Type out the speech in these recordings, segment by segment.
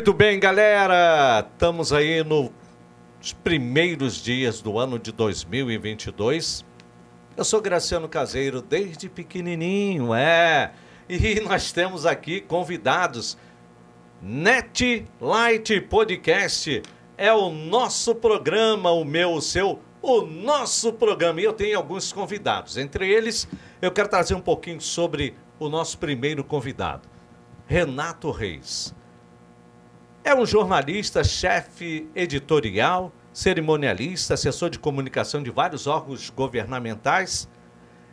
Muito bem, galera. Estamos aí nos primeiros dias do ano de 2022. Eu sou Graciano Caseiro desde pequenininho, é. E nós temos aqui convidados. Net Light Podcast é o nosso programa, o meu, o seu, o nosso programa. E eu tenho alguns convidados. Entre eles, eu quero trazer um pouquinho sobre o nosso primeiro convidado, Renato Reis. É um jornalista, chefe editorial, cerimonialista, assessor de comunicação de vários órgãos governamentais.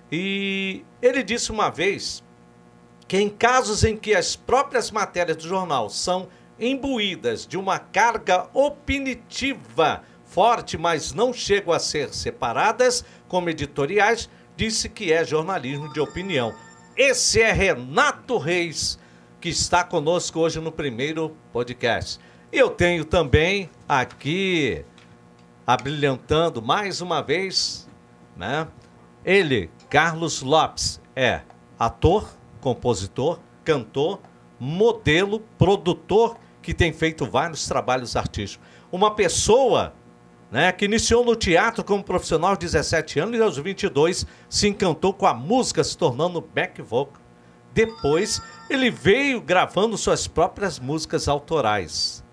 E ele disse uma vez que em casos em que as próprias matérias do jornal são imbuídas de uma carga opinitiva forte, mas não chegam a ser separadas como editoriais, disse que é jornalismo de opinião. Esse é Renato Reis que está conosco hoje no primeiro podcast. Eu tenho também aqui, abrilhantando mais uma vez, né? Ele, Carlos Lopes, é ator, compositor, cantor, modelo, produtor, que tem feito vários trabalhos artísticos. Uma pessoa né, que iniciou no teatro como profissional aos 17 anos e aos 22 se encantou com a música, se tornando back vocal. Depois, ele veio gravando suas próprias músicas autorais.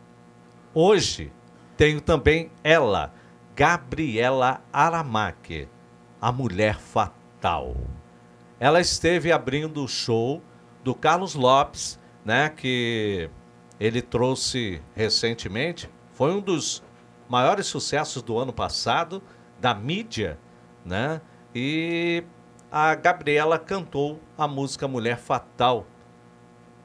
Hoje, tenho também ela, Gabriela Aramaque, a mulher fatal. Ela esteve abrindo o show do Carlos Lopes, né, que ele trouxe recentemente. Foi um dos maiores sucessos do ano passado da mídia, né? E a Gabriela cantou a música Mulher Fatal.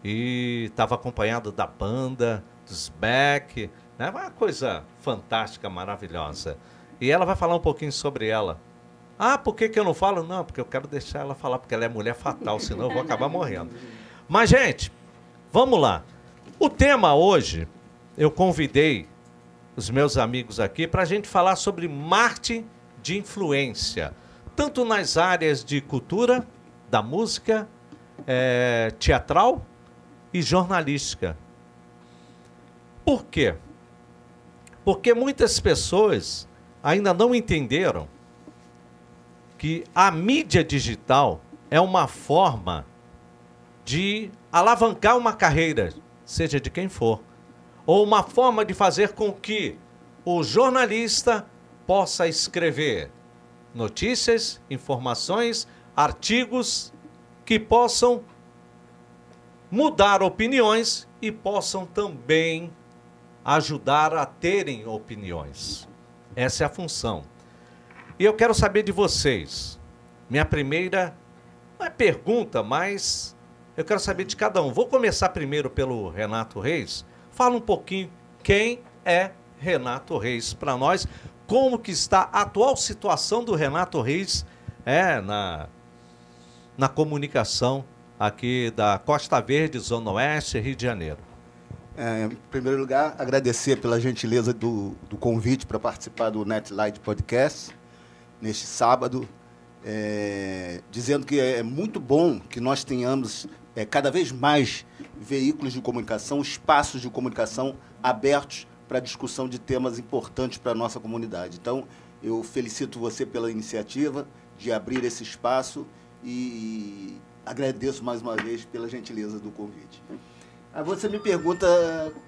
E estava acompanhado da banda, dos Beck, né? Uma coisa fantástica, maravilhosa. E ela vai falar um pouquinho sobre ela. Ah, por que, que eu não falo? Não, porque eu quero deixar ela falar, porque ela é mulher fatal, senão eu vou acabar morrendo. Mas, gente, vamos lá. O tema hoje, eu convidei os meus amigos aqui para a gente falar sobre marketing de influência tanto nas áreas de cultura, da música, é, teatral e jornalística. Por quê? Porque muitas pessoas ainda não entenderam que a mídia digital é uma forma de alavancar uma carreira, seja de quem for, ou uma forma de fazer com que o jornalista possa escrever notícias, informações, artigos que possam mudar opiniões e possam também ajudar a terem opiniões. Essa é a função. E eu quero saber de vocês. Minha primeira não é pergunta, mas eu quero saber de cada um. Vou começar primeiro pelo Renato Reis. Fala um pouquinho quem é Renato Reis para nós como que está a atual situação do Renato Reis é, na, na comunicação aqui da Costa Verde, Zona Oeste, Rio de Janeiro. É, em primeiro lugar, agradecer pela gentileza do, do convite para participar do Netlight Podcast neste sábado, é, dizendo que é muito bom que nós tenhamos é, cada vez mais veículos de comunicação, espaços de comunicação abertos para discussão de temas importantes para a nossa comunidade. Então, eu felicito você pela iniciativa de abrir esse espaço e agradeço mais uma vez pela gentileza do convite. Aí você me pergunta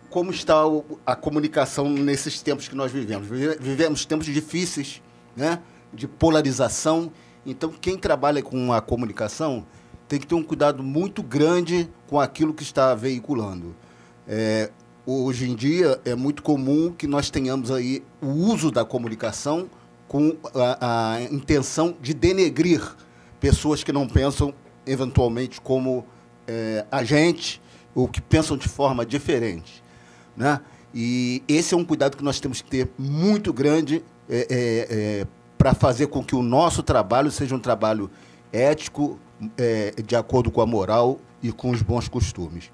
como está a comunicação nesses tempos que nós vivemos. Vivemos tempos difíceis, né? de polarização. Então, quem trabalha com a comunicação tem que ter um cuidado muito grande com aquilo que está veiculando. É, hoje em dia é muito comum que nós tenhamos aí o uso da comunicação com a, a intenção de denegrir pessoas que não pensam eventualmente como é, a gente ou que pensam de forma diferente, né? E esse é um cuidado que nós temos que ter muito grande é, é, é para fazer com que o nosso trabalho seja um trabalho ético, é, de acordo com a moral e com os bons costumes.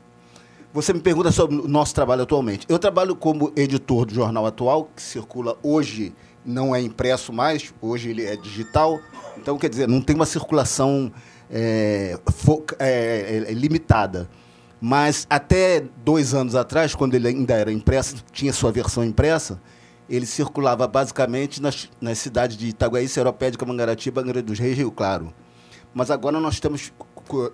Você me pergunta sobre o nosso trabalho atualmente. Eu trabalho como editor do Jornal Atual, que circula hoje, não é impresso mais, hoje ele é digital. Então, quer dizer, não tem uma circulação é, é, é, limitada. Mas até dois anos atrás, quando ele ainda era impresso, tinha sua versão impressa, ele circulava basicamente nas, nas cidades de Itaguaí, Seropédica, Mangaratiba, Angra dos Reis Rio Claro. Mas agora nós temos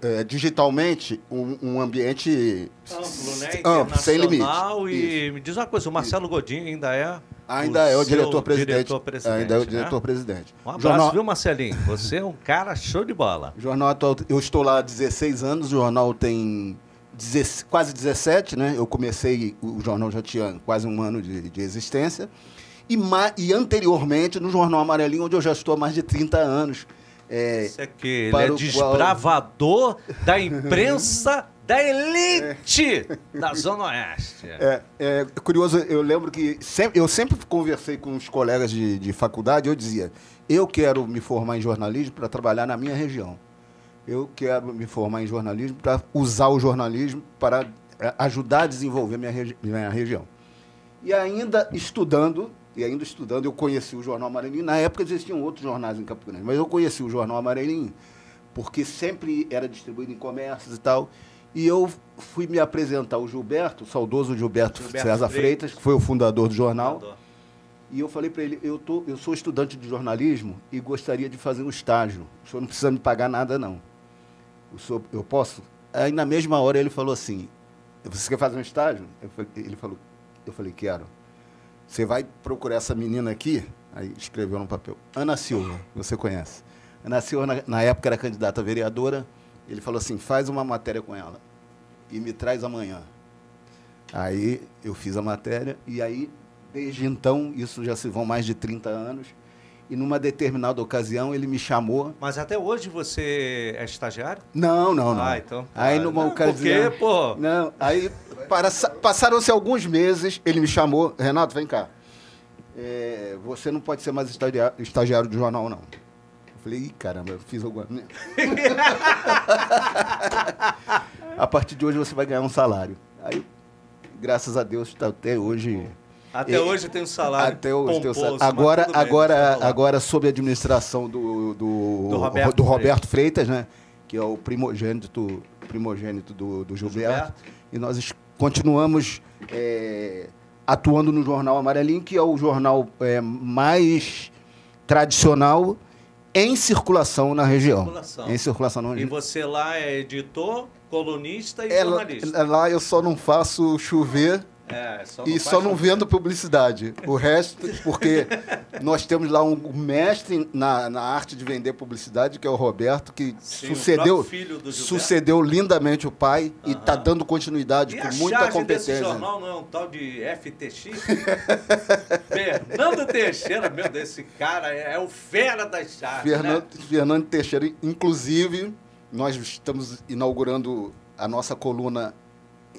é, digitalmente um, um, ambiente amplo, né? amplo sem limite. E Isso. me diz uma coisa, o Marcelo Godinho ainda é Ainda o é o diretor-presidente. Diretor ainda é o diretor-presidente. Né? Um abraço, jornal... viu, Marcelinho? Você é um cara show de bola. Jornal atual, eu estou lá há 16 anos, o jornal tem quase 17, né? Eu comecei, o jornal já tinha quase um ano de, de existência. E, e, anteriormente, no Jornal Amarelinho, onde eu já estou há mais de 30 anos. É, Isso aqui, ele é desbravador qual... da imprensa da elite é. da Zona Oeste. É, é, curioso, eu lembro que sempre, eu sempre conversei com os colegas de, de faculdade, eu dizia, eu quero me formar em jornalismo para trabalhar na minha região eu quero me formar em jornalismo para usar o jornalismo para é, ajudar a desenvolver minha, regi minha região. E ainda estudando, e ainda estudando, eu conheci o Jornal Amarelinho. Na época existiam outros jornais em Campo Grande, mas eu conheci o Jornal Amarelinho porque sempre era distribuído em comércios e tal. E eu fui me apresentar ao Gilberto, o saudoso Gilberto, Gilberto César Freitas, Freitas, que foi o fundador do jornal. Fundador. E eu falei para ele, eu, tô, eu sou estudante de jornalismo e gostaria de fazer um estágio. O senhor não precisa me pagar nada, não o senhor, eu posso? Aí na mesma hora ele falou assim, você quer fazer um estágio? ele falou, eu falei, quero. Você vai procurar essa menina aqui, aí escreveu no papel, Ana Silva, você conhece. Ana Silva, na, na época, era candidata a vereadora, ele falou assim, faz uma matéria com ela e me traz amanhã. Aí eu fiz a matéria e aí, desde então, isso já se vão mais de 30 anos, e numa determinada ocasião ele me chamou. Mas até hoje você é estagiário? Não, não, não. Ah, então. Aí numa ocasião. Por quê, pô? Não, aí para, passaram-se alguns meses, ele me chamou, Renato, vem cá. É, você não pode ser mais estagiário, estagiário do jornal, não. Eu falei, Ih, caramba, eu fiz alguma. a partir de hoje você vai ganhar um salário. Aí, graças a Deus, está até hoje. Até e, hoje tem um salário. Até hoje pomposo, tem um salário. Agora, agora, agora sob a administração do, do, do, Roberto, do Roberto Freitas. Freitas, né? Que é o primogênito, primogênito do, do Gilberto. Gilberto. E nós continuamos é, atuando no Jornal Amarelinho, que é o jornal é, mais tradicional em circulação na região. Circulação. Em circulação na região. E você lá é editor, colunista e é, jornalista? Lá eu só não faço chover é, só e só não vendo publicidade. O resto, porque nós temos lá um mestre na, na arte de vender publicidade, que é o Roberto, que Sim, sucedeu, sucedeu lindamente o pai uhum. e está dando continuidade e com muita competência. Esse jornal não é um tal de FTX? Fernando Teixeira, meu Deus, esse cara é, é o fera das chaves. Fernando, né? Fernando Teixeira, inclusive, nós estamos inaugurando a nossa coluna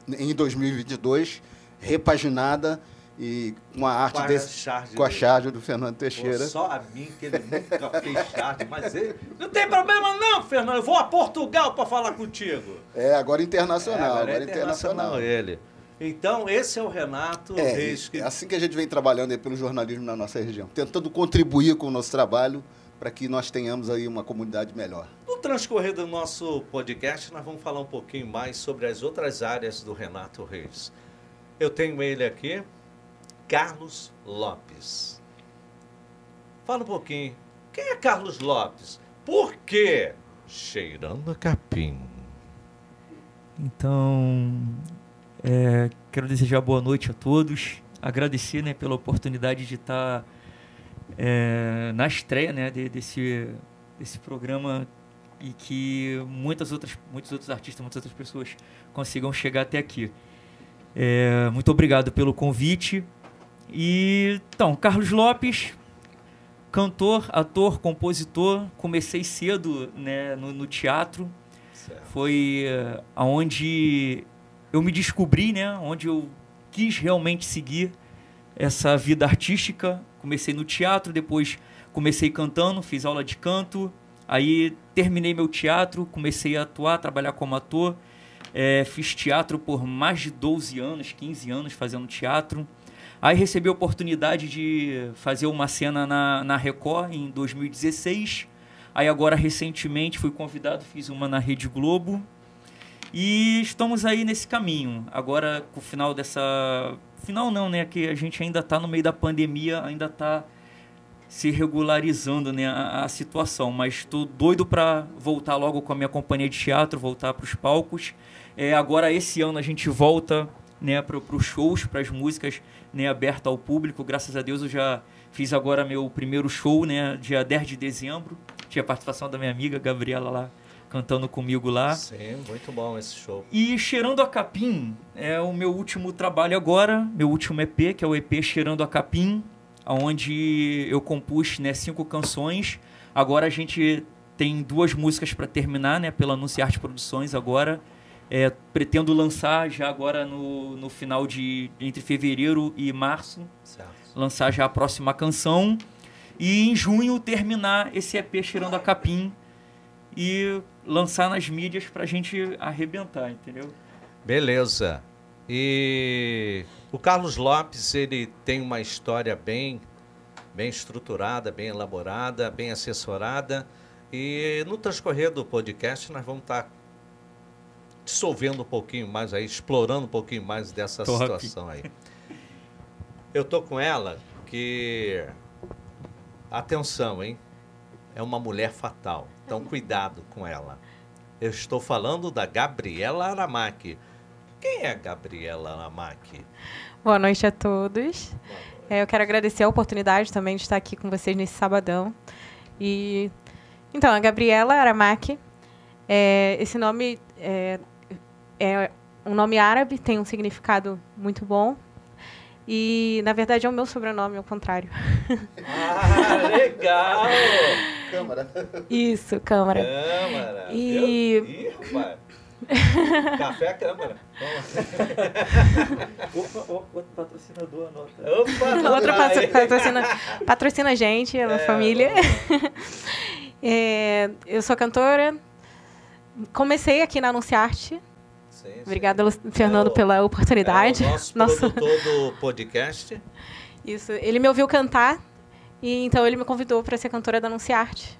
em 2022 repaginada e com a arte com desse, charge com a charge do Fernando Teixeira. Pô, só a mim que ele nunca fez charge, mas ele não tem problema não, Fernando. Eu vou a Portugal para falar contigo. É, agora internacional, é, agora, agora é internacional. internacional ele. Então, esse é o Renato é, Reis. Que... É assim que a gente vem trabalhando aí pelo jornalismo na nossa região, tentando contribuir com o nosso trabalho para que nós tenhamos aí uma comunidade melhor. No transcorrer do nosso podcast, nós vamos falar um pouquinho mais sobre as outras áreas do Renato Reis. Eu tenho ele aqui, Carlos Lopes. Fala um pouquinho. Quem é Carlos Lopes? Por quê? Cheirando a capim. Então, é, quero desejar boa noite a todos. Agradecer né, pela oportunidade de estar é, na estreia né, de, desse, desse programa e que muitas outras, muitos outros artistas, muitas outras pessoas consigam chegar até aqui. É, muito obrigado pelo convite. E então, Carlos Lopes, cantor, ator, compositor. Comecei cedo né, no, no teatro. Certo. Foi uh, aonde eu me descobri, né? Onde eu quis realmente seguir essa vida artística. Comecei no teatro, depois comecei cantando, fiz aula de canto. Aí terminei meu teatro, comecei a atuar, trabalhar como ator. É, fiz teatro por mais de 12 anos, 15 anos fazendo teatro. Aí recebi a oportunidade de fazer uma cena na, na Record em 2016. Aí agora, recentemente, fui convidado, fiz uma na Rede Globo. E estamos aí nesse caminho. Agora, com o final dessa. Final não, né? Que a gente ainda está no meio da pandemia, ainda está se regularizando né, a, a situação. Mas estou doido para voltar logo com a minha companhia de teatro, voltar para os palcos. É, agora, esse ano, a gente volta né, para os shows, para as músicas né, abertas ao público. Graças a Deus, eu já fiz agora meu primeiro show, né, dia 10 de dezembro. Tinha a participação da minha amiga Gabriela lá cantando comigo lá. Sim, muito bom esse show. E Cheirando a Capim é o meu último trabalho agora, meu último EP, que é o EP Cheirando a Capim, onde eu compus né, cinco canções. Agora a gente tem duas músicas para terminar, né, pela Anunciarte Produções agora. É, pretendo lançar já agora no, no final de entre fevereiro e março. Certo. Lançar já a próxima canção. E em junho terminar esse EP Cheirando a Capim e lançar nas mídias para a gente arrebentar, entendeu? Beleza. E o Carlos Lopes, ele tem uma história bem, bem estruturada, bem elaborada, bem assessorada. E no transcorrer do podcast nós vamos estar tá dissolvendo um pouquinho mais aí, explorando um pouquinho mais dessa Top. situação aí. Eu tô com ela que atenção, hein? É uma mulher fatal. Então cuidado com ela. Eu estou falando da Gabriela Aramaki. Quem é a Gabriela Aramaki? Boa noite a todos. É, eu quero agradecer a oportunidade também de estar aqui com vocês nesse sabadão. E então, a Gabriela Aramaki, é, esse nome é, é um nome árabe, tem um significado muito bom. E, na verdade, é o meu sobrenome, ao contrário. Ah, legal! Câmara. Isso, Câmara. Câmara. E... Ih, Café é Câmara. Opa, outro patrocinador, anota. Opa, Outro patrocina, patrocina a gente, a é, família. É, eu sou cantora. Comecei aqui na Anunciarte Sim, Obrigada, Fernando, é o, pela oportunidade. É nosso, nosso produtor do podcast. Isso. Ele me ouviu cantar e então ele me convidou para ser cantora da Anunciarte.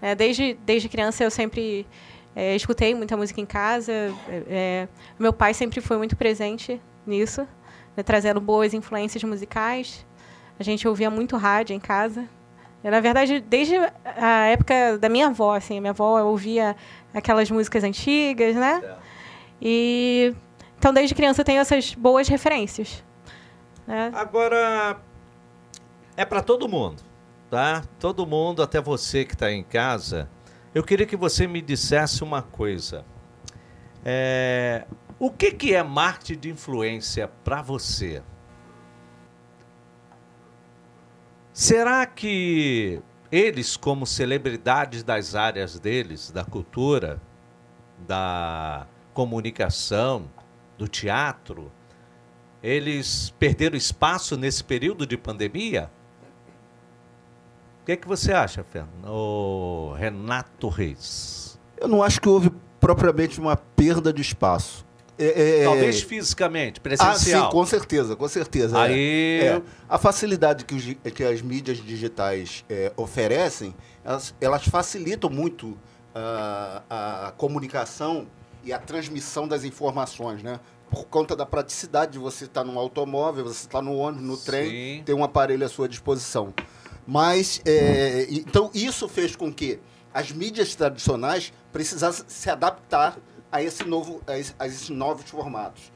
É, desde, desde criança eu sempre é, escutei muita música em casa. É, é meu pai sempre foi muito presente nisso, né, trazendo boas influências musicais. A gente ouvia muito rádio em casa. na verdade, desde a época da minha avó, assim, minha avó ouvia aquelas músicas antigas, né? E então desde criança eu tenho essas boas referências. Né? Agora é para todo mundo, tá? Todo mundo, até você que está em casa. Eu queria que você me dissesse uma coisa. É, o que, que é marketing de influência para você? Será que eles, como celebridades das áreas deles, da cultura, da comunicação, do teatro, eles perderam espaço nesse período de pandemia? O que, é que você acha, Fernando? Renato Reis. Eu não acho que houve propriamente uma perda de espaço. É, é, é Talvez fisicamente, presencial. Ah, sim, com certeza, com certeza. É. Aí... É, a facilidade que, os, que, as mídias digitais é, oferecem, elas, elas, facilitam muito uh, a comunicação e a transmissão das informações, né? Por conta da praticidade de você estar no automóvel, você está no ônibus, no trem, Sim. ter um aparelho à sua disposição. Mas, é, então, isso fez com que as mídias tradicionais precisassem se adaptar a, esse novo, a, esse, a esses novos formatos.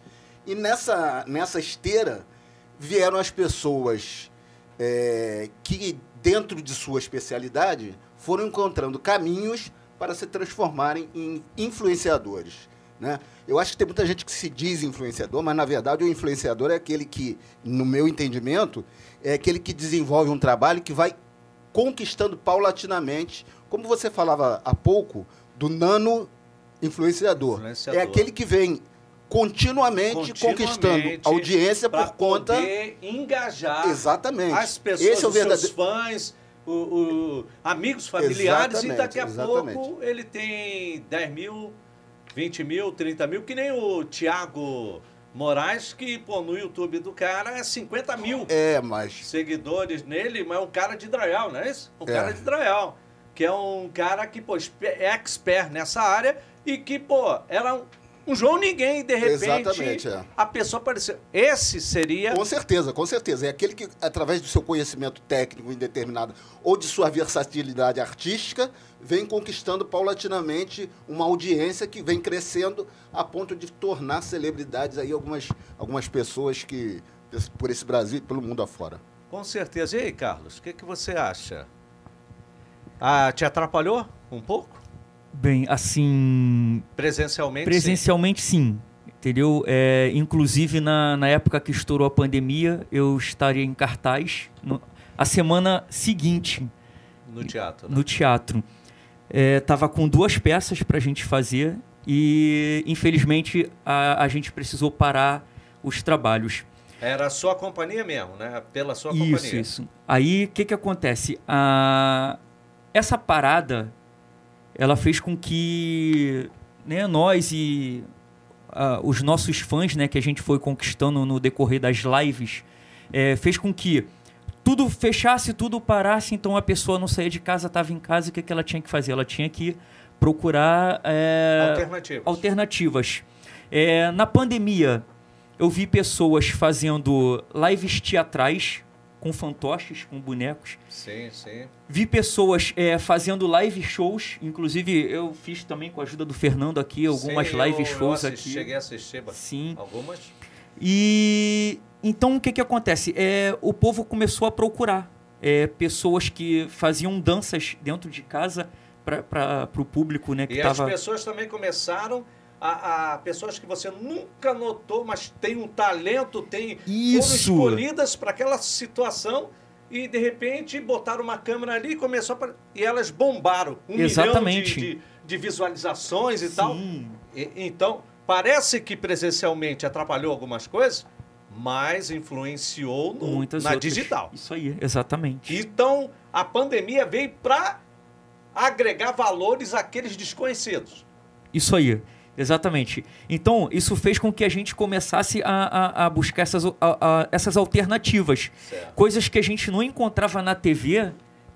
E nessa, nessa esteira vieram as pessoas é, que, dentro de sua especialidade, foram encontrando caminhos para se transformarem em influenciadores. Né? Eu acho que tem muita gente que se diz influenciador, mas na verdade o influenciador é aquele que, no meu entendimento, é aquele que desenvolve um trabalho que vai conquistando paulatinamente, como você falava há pouco, do nano influenciador. influenciador. É aquele que vem continuamente, continuamente conquistando audiência por conta engajar exatamente as pessoas, Esse é o verdadeiro... seus fãs, o, o, amigos familiares exatamente, e daqui a exatamente. pouco ele tem 10 mil, 20 mil, 30 mil, que nem o Tiago Moraes, que pô, no YouTube do cara é 50 mil é, mas... seguidores nele, mas é um cara de Drayal, não é isso? Um é. cara de Drayal. Que é um cara que, pô, é expert nessa área e que, pô, era um, um João Ninguém, de repente, Exatamente, é. a pessoa apareceu. Esse seria. Com certeza, com certeza. É aquele que, através do seu conhecimento técnico indeterminado ou de sua versatilidade artística, vem conquistando paulatinamente uma audiência que vem crescendo a ponto de tornar celebridades aí algumas, algumas pessoas que, por esse Brasil e pelo mundo afora. Com certeza. E aí, Carlos, o que, que você acha? Ah, te atrapalhou um pouco? Bem, assim. Presencialmente? Presencialmente, sim. sim entendeu? É, inclusive, na, na época que estourou a pandemia, eu estaria em cartaz. No, a semana seguinte. No teatro. Né? No teatro. É, tava com duas peças para a gente fazer e, infelizmente, a, a gente precisou parar os trabalhos. Era a sua companhia mesmo, né? Pela sua isso, companhia. Isso, isso. Aí, o que que acontece? A... Essa parada, ela fez com que né, nós e uh, os nossos fãs, né, que a gente foi conquistando no decorrer das lives, é, fez com que tudo fechasse, tudo parasse, então a pessoa não saía de casa, estava em casa, o que, que ela tinha que fazer? Ela tinha que procurar é, alternativas. alternativas. É, na pandemia, eu vi pessoas fazendo lives teatrais com fantoches, com bonecos. Sim, sim. Vi pessoas é, fazendo live shows, inclusive eu fiz também com a ajuda do Fernando aqui algumas sim, live eu, shows eu assisti, aqui. Cheguei a assistir sim. algumas. E então o que que acontece? É, o povo começou a procurar é, pessoas que faziam danças dentro de casa para o público, né? Que e tava... as pessoas também começaram a, a, pessoas que você nunca notou, mas tem um talento, tem Isso. foram escolhidas para aquela situação e de repente botaram uma câmera ali e começou a, e elas bombaram um Exatamente. milhão de, de, de visualizações e Sim. tal. E, então parece que presencialmente atrapalhou algumas coisas, mas influenciou no, Muitas na outras. digital. Isso aí, exatamente. Então a pandemia veio para agregar valores àqueles desconhecidos. Isso aí. Exatamente. Então, isso fez com que a gente começasse a, a, a buscar essas, a, essas alternativas. Certo. Coisas que a gente não encontrava na TV,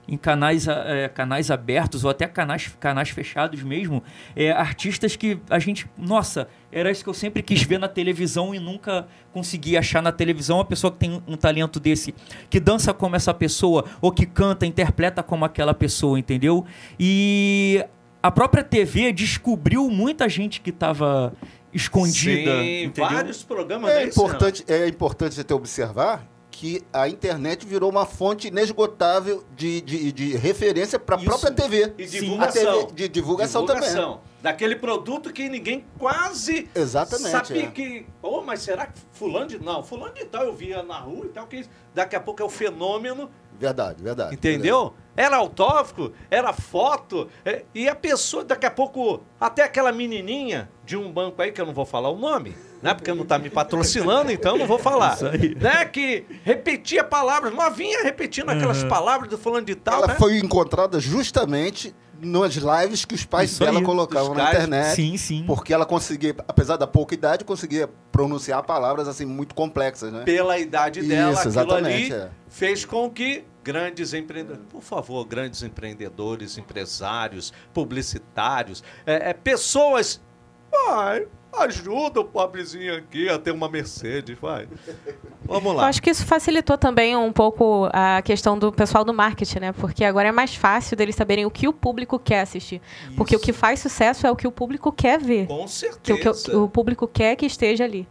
em canais, é, canais abertos ou até canais, canais fechados mesmo. É, artistas que a gente. Nossa, era isso que eu sempre quis ver na televisão e nunca consegui achar na televisão. Uma pessoa que tem um talento desse, que dança como essa pessoa, ou que canta, interpreta como aquela pessoa, entendeu? E a própria TV descobriu muita gente que estava escondida. Sim, entendeu? vários programas É desse, importante, é importante você ter observar que a internet virou uma fonte inesgotável de, de, de referência para a própria TV. E divulgação. TV de divulgação, Divulgação. Daquele produto que ninguém quase Exatamente, sabia é. que. Oh, mas será que fulano de. Não, fulano de tal eu via na rua e tal, que daqui a pouco é o fenômeno. Verdade, verdade. Entendeu? Era autógrafo, era foto, é, e a pessoa, daqui a pouco, até aquela menininha de um banco aí, que eu não vou falar o nome, né? Porque não tá me patrocinando, então eu não vou falar. Isso aí. Né? Que repetia palavras, novinha repetindo aquelas palavras do fulano de tal, Ela né? foi encontrada justamente nas lives que os pais Isso dela aí, colocavam na internet. Sim, sim. Porque ela conseguia, apesar da pouca idade, conseguia pronunciar palavras assim muito complexas, né? pela idade dela, Isso, aquilo exatamente, ali é. fez com que grandes empreendedores, por favor, grandes empreendedores, empresários, publicitários, é, é, pessoas, vai, ajuda o pobrezinho aqui a ter uma Mercedes, vai. Vamos Eu lá. acho que isso facilitou também um pouco a questão do pessoal do marketing, né? Porque agora é mais fácil deles saberem o que o público quer assistir. Porque o que faz sucesso é o que o público quer ver. Com certeza. que o- que o público quer que esteja ali.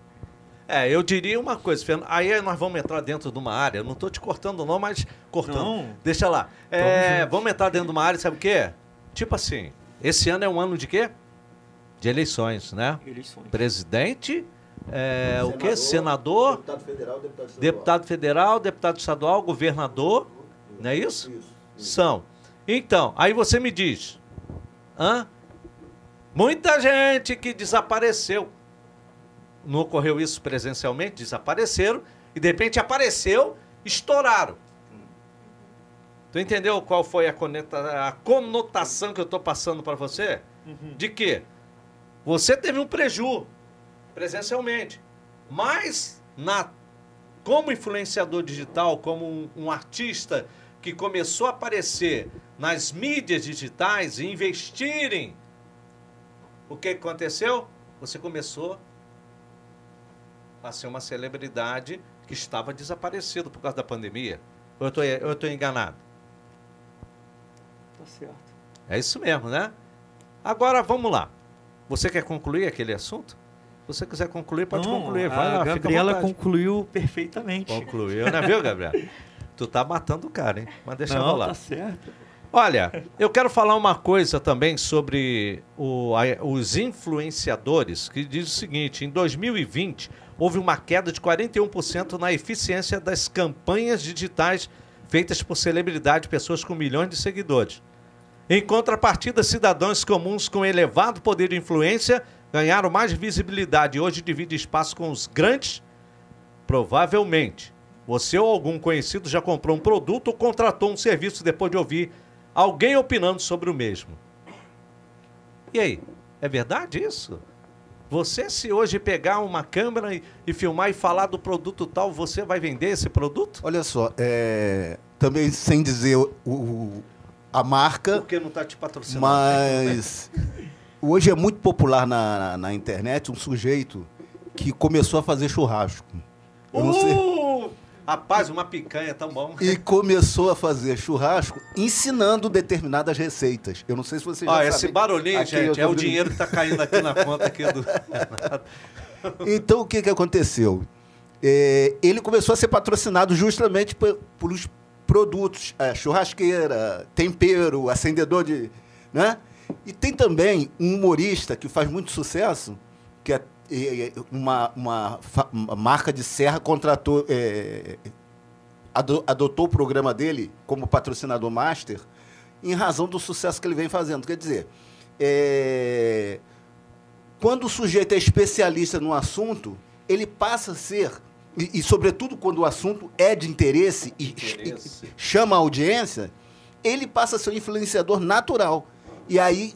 É, eu diria uma coisa, Fernando. Aí nós vamos entrar dentro de uma área. Eu não estou te cortando, não, mas cortando. Não. Deixa lá. É, vamos entrar dentro de uma área, sabe o quê? Tipo assim, esse ano é um ano de quê? De eleições, né? Eleições. Presidente, é, o quê? Senador, Deputado federal, deputado estadual. deputado federal, deputado estadual, governador, não é isso? Isso, isso. São. Então, aí você me diz, hã? Muita gente que desapareceu. Não ocorreu isso presencialmente, desapareceram, e de repente apareceu, estouraram. Tu entendeu qual foi a, coneta- a conotação que eu estou passando para você? De que você teve um preju presencialmente, mas na como influenciador digital, como um, um artista que começou a aparecer nas mídias digitais e investirem, o que aconteceu? você começou a ser uma celebridade que estava desaparecido por causa da pandemia. Ou eu estou enganado? Tá certo. É isso mesmo, né? Agora vamos lá. Você quer concluir aquele assunto? Se você quiser concluir, pode Não, concluir. Vai a lá, Gabriela concluiu perfeitamente. Concluiu, né, viu, Gabriela? tu tá matando o cara, hein? Mas deixa Não, rolar. tá certo. Olha, eu quero falar uma coisa também sobre o- a- os influenciadores, que diz o seguinte: em 2020 houve uma queda de 41% na eficiência das campanhas digitais feitas por celebridades, pessoas com milhões de seguidores. Em contrapartida, cidadãos comuns com elevado poder de influência ganharam mais visibilidade e hoje dividem espaço com os grandes Provavelmente. Você ou algum conhecido já comprou um produto ou contratou um serviço depois de ouvir alguém opinando sobre o mesmo. E aí, é verdade isso? Você, se hoje pegar uma câmera e, e filmar e falar do produto tal, você vai vender esse produto? Olha só, é, também sem dizer o, o- a marca, Porque não está te patrocinando. né? mas hoje é muito popular na, na, na internet um sujeito que começou a fazer churrasco. Eu não sei. Rapaz, uma picanha tão bom. E começou a fazer churrasco ensinando determinadas receitas. Eu não sei se você já Ó, sabe. esse barulhinho, Aqui gente, é o dinheiro que está caindo aqui na conta aqui do. Então, o que, que aconteceu? É, ele começou a ser patrocinado justamente por, pelos produtos, é, churrasqueira, tempero, acendedor de... Né? E tem também um humorista que faz muito sucesso, que é, uma, uma, marca de serra contratou, é, ado- adotou o programa dele como patrocinador master em razão do sucesso que ele vem fazendo. Quer dizer, é, quando o sujeito é especialista no assunto, ele passa a ser, e, e, sobretudo quando o assunto é de interesse e, Interesse. e chama a audiência, ele passa a ser um influenciador natural. E aí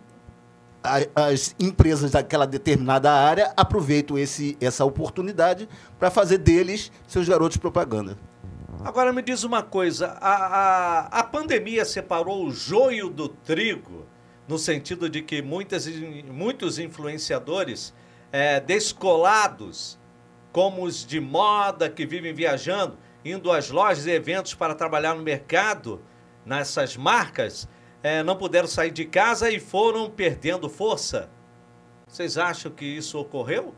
as empresas daquela determinada área aproveitam esse, essa oportunidade para fazer deles seus garotos propaganda. Agora me diz uma coisa, a, a, a pandemia separou o joio do trigo, no sentido de que muitas, muitos influenciadores eh, descolados, como os de moda que vivem viajando, indo às lojas e eventos para trabalhar no mercado, nessas marcas, eh, não puderam sair de casa e foram perdendo força. Vocês acham que isso ocorreu?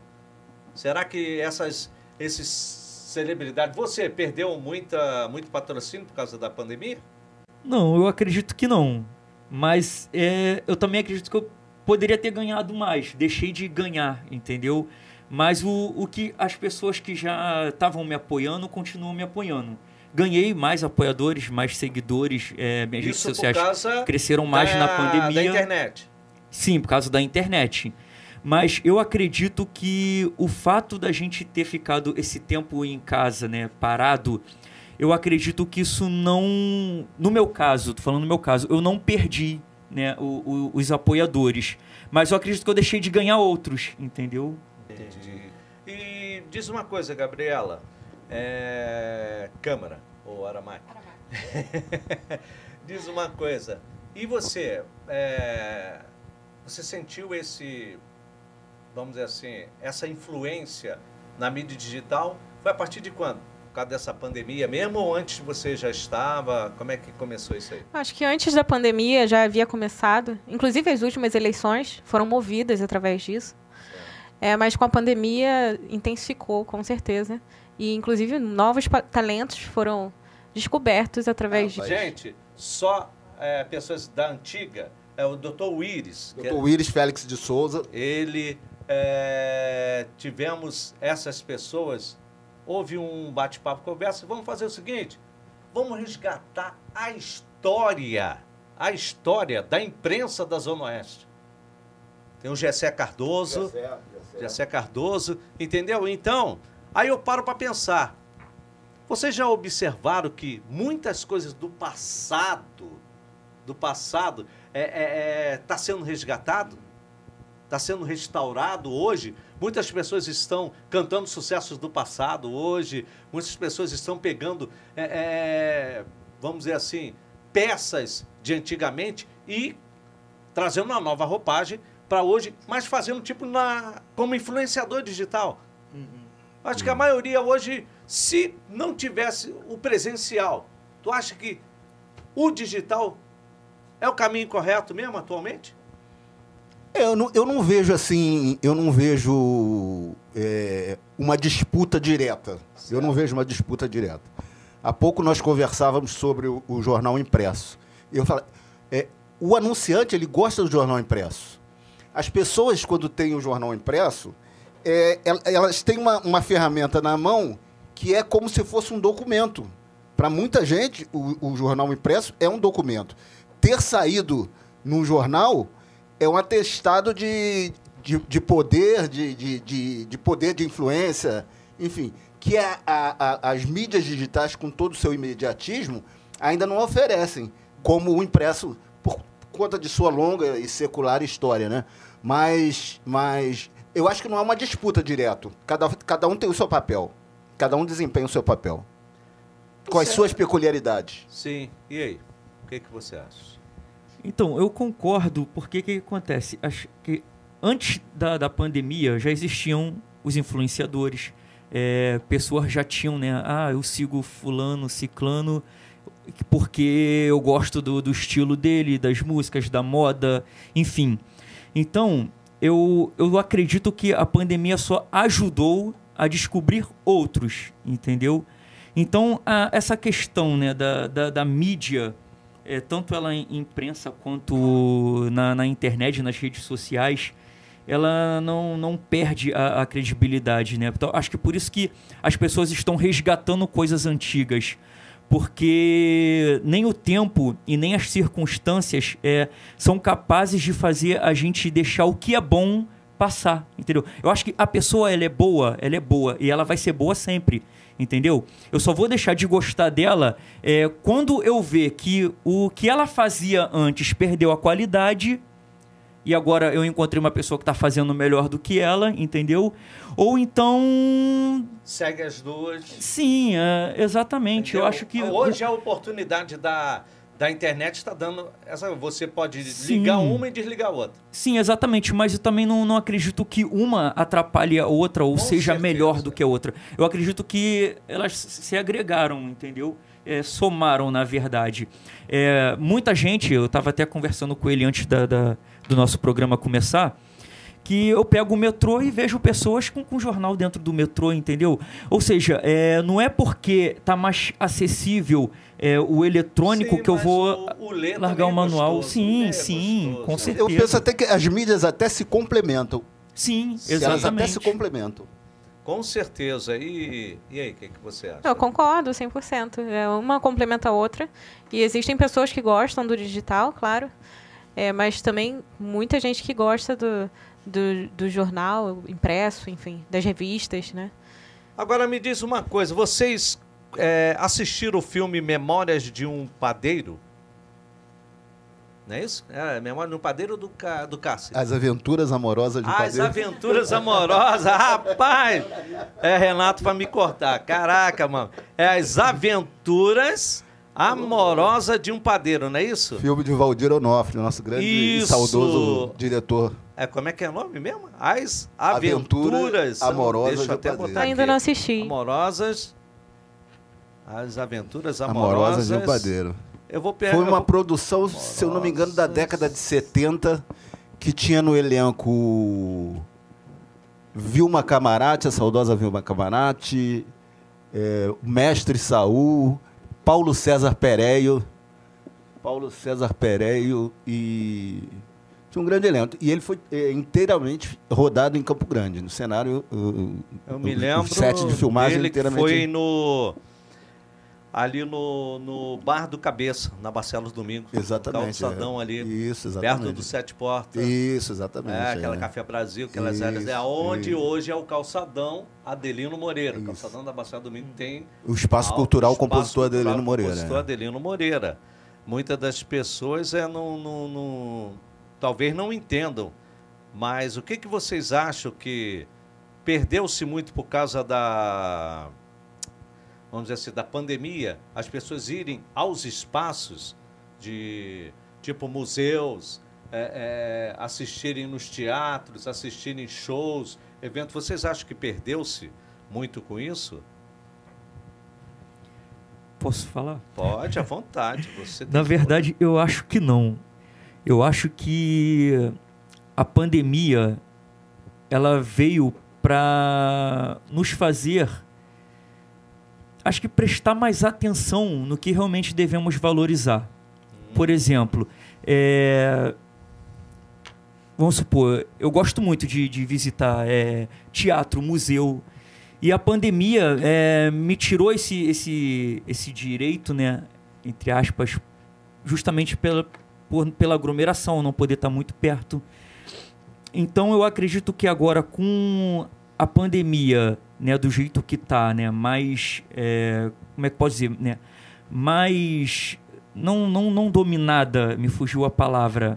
Será que essas esses celebridades, você perdeu muita muito patrocínio por causa da pandemia? Não, eu acredito que não. Mas é, eu também acredito que eu poderia ter ganhado mais. Deixei de ganhar, entendeu? Mas o, o que as pessoas que já estavam me apoiando continuam me apoiando. Ganhei mais apoiadores, mais seguidores. é, minhas redes Isso por sociais causa cresceram mais da, na pandemia. da internet. Sim, por causa da internet. Mas eu acredito que o fato da gente ter ficado esse tempo em casa, né, parado, eu acredito que isso não. No meu caso, tô falando no meu caso, eu não perdi né, o- o- os apoiadores. Mas eu acredito que eu deixei de ganhar outros, entendeu? Entendi. E diz uma coisa, Gabriela. É... Câmara, ou Aramai. diz uma coisa. E você? é, Você sentiu esse, vamos dizer assim, essa influência na mídia digital? Foi a partir de quando? Por causa dessa pandemia mesmo ou antes você já estava? Como é que começou isso aí? Acho que antes da pandemia já havia começado. Inclusive as últimas eleições foram movidas através disso. É, mas com a pandemia intensificou, com certeza. E inclusive novos talentos foram descobertos através Ah, disso. Gente, só é, pessoas da antiga, é o Dr. Willis, que é- Dr. Willis Félix de Souza, ele é, tivemos essas pessoas, houve um bate-papo, conversa, vamos fazer o seguinte, vamos resgatar a história, a história da imprensa da Zona Oeste. Tem o Gessé Cardoso, Gessé Cardoso, entendeu? Então, aí eu paro para pensar. Vocês já observaram que muitas coisas do passado, do passado, é, é, é, tá sendo resgatado? Está sendo restaurado hoje? Muitas pessoas estão cantando sucessos do passado hoje. Muitas pessoas estão pegando, é, é, vamos dizer assim, peças de antigamente e trazendo uma nova roupagem para hoje, mas fazendo tipo na, como influenciador digital. Acho que a maioria hoje, se não tivesse o presencial, tu acha que o digital é o caminho correto mesmo atualmente? Eu não, eu não vejo assim, eu não vejo é, uma disputa direta. Eu não vejo uma disputa direta. Há pouco nós conversávamos sobre o, o jornal impresso. Eu falei, é, o anunciante ele gosta do jornal impresso. As pessoas quando têm o jornal impresso, é, elas têm uma, uma ferramenta na mão que é como se fosse um documento. Para muita gente, o, o jornal impresso é um documento. Ter saído num jornal é um atestado de, de, de poder, de, de, de, de, poder de influência, enfim, que a, a, a, as mídias digitais, com todo o seu imediatismo, ainda não oferecem, como o impresso, por conta de sua longa e secular história. Né? Mas, mas eu acho que não é uma disputa direto. Cada, cada um tem o seu papel. Cada um desempenha o seu papel. Com as suas peculiaridades. Sim. E aí? O que, que você acha? Então, eu concordo, porque o que, que, acontece? Acho que antes da, da pandemia já existiam os influenciadores, é, pessoas já tinham, né? Ah, eu sigo fulano, ciclano, porque eu gosto do, do estilo dele, das músicas, da moda, enfim. Então, eu, eu acredito que a pandemia só ajudou a descobrir outros, entendeu? Então, a, essa questão né, da, da, da mídia é, tanto ela em imprensa quanto na, na, internet, nas redes sociais, ela não, não perde a, a, credibilidade, né? Então, acho que por isso que as pessoas estão resgatando coisas antigas, porque nem o tempo e nem as circunstâncias é, são capazes de fazer a gente deixar o que é bom passar, entendeu? Eu acho que a pessoa ela é boa, ela é boa e ela vai ser boa sempre entendeu? Eu só vou deixar de gostar dela é, quando eu ver que o que ela fazia antes perdeu a qualidade e agora eu encontrei uma pessoa que está fazendo melhor do que ela, entendeu? Ou então. Segue as duas. Sim, é, exatamente. Entendeu? Eu acho que. Hoje a oportunidade da da internet está dando essa você pode Sim. ligar uma e desligar a outra Sim, exatamente, mas eu também não, não acredito que uma atrapalhe a outra ou Com seja certeza. melhor do que a outra. Eu acredito que elas se agregaram, entendeu? É, somaram, na verdade. É, muita gente, eu estava até conversando com ele antes da, da, do nosso programa começar, que eu pego o metrô e vejo pessoas com, com jornal dentro do metrô, entendeu? Ou seja, é, não é porque está mais acessível é, o eletrônico sim, que eu vou o, o largar o é manual. Gostoso, sim, é sim, com certeza. Eu penso até que as mídias até se complementam. Sim, exatamente. Elas até se complementam. Com certeza. E, e aí, o que, que você acha? Eu concordo, 100%. É, uma complementa a outra. E existem pessoas que gostam do digital, claro. É, mas também muita gente que gosta do, do, do jornal impresso, enfim, das revistas, né? Agora me diz uma coisa, vocês é, assistiram o filme Memórias de um Padeiro? Não é isso? É, Memória de um Padeiro do, do Cássio. As Aventuras Amorosas de um As Aventuras Amorosas, rapaz! É Renato para me cortar. Caraca, mano. É As Aventuras Amorosas de um Padeiro, não é isso? Filme de Valdir Onofre, nosso grande isso. e saudoso diretor. É, como é que é o nome mesmo? As Aventuras, Amorosas Deixa eu até botar Ainda não assisti. Amorosas. As Aventuras Amorosas. Amorosas de Padeiro. Eu vou pegar, Foi uma produção, Amorosas. se eu não me engano, da década de 70, que tinha no elenco Vilma Camarati, a saudosa Vilma Camarati, é, o Mestre Saul, Paulo César Pereio. Paulo César Pereio e tinha um grande elenco. E ele foi é, inteiramente rodado em Campo Grande, no cenário. Uh, eu me lembro. O set de filmagem inteiramente. Foi no. Ali no, no Bar do Cabeça, na Barcelos Domingo. Exatamente. Calçadão é. ali. Isso, exatamente. Perto do Sete Portas. Isso, exatamente. É, aquela é. Café Brasil, aquelas isso, áreas. É onde isso. hoje é o calçadão Adelino Moreira. Isso. O calçadão da Barcelos Domingo tem. O Espaço Cultural, o Compositor Cultural, Adelino Moreira. Compositor é. Adelino Moreira. Muitas das pessoas é no, no, no talvez não entendam, mas o que, que vocês acham que perdeu-se muito por causa da, vamos dizer assim, da pandemia, as pessoas irem aos espaços de tipo museus, é, é, assistirem nos teatros, assistirem shows, eventos. Vocês acham que perdeu-se muito com isso? Posso falar? Pode, à vontade. Você Na verdade, eu acho que não. Eu acho que a pandemia ela veio para nos fazer acho que prestar mais atenção no que realmente devemos valorizar. Por exemplo, é, vamos supor, eu gosto muito de, de visitar é, teatro, museu, e a pandemia é, me tirou esse, esse, esse direito, né, entre aspas, justamente pela, por, pela aglomeração, não poder estar muito perto. Então eu acredito que agora com a pandemia, né, do jeito que está, né, mais, é, como é que pode dizer, né, mais, não, não, não dominada, me fugiu a palavra,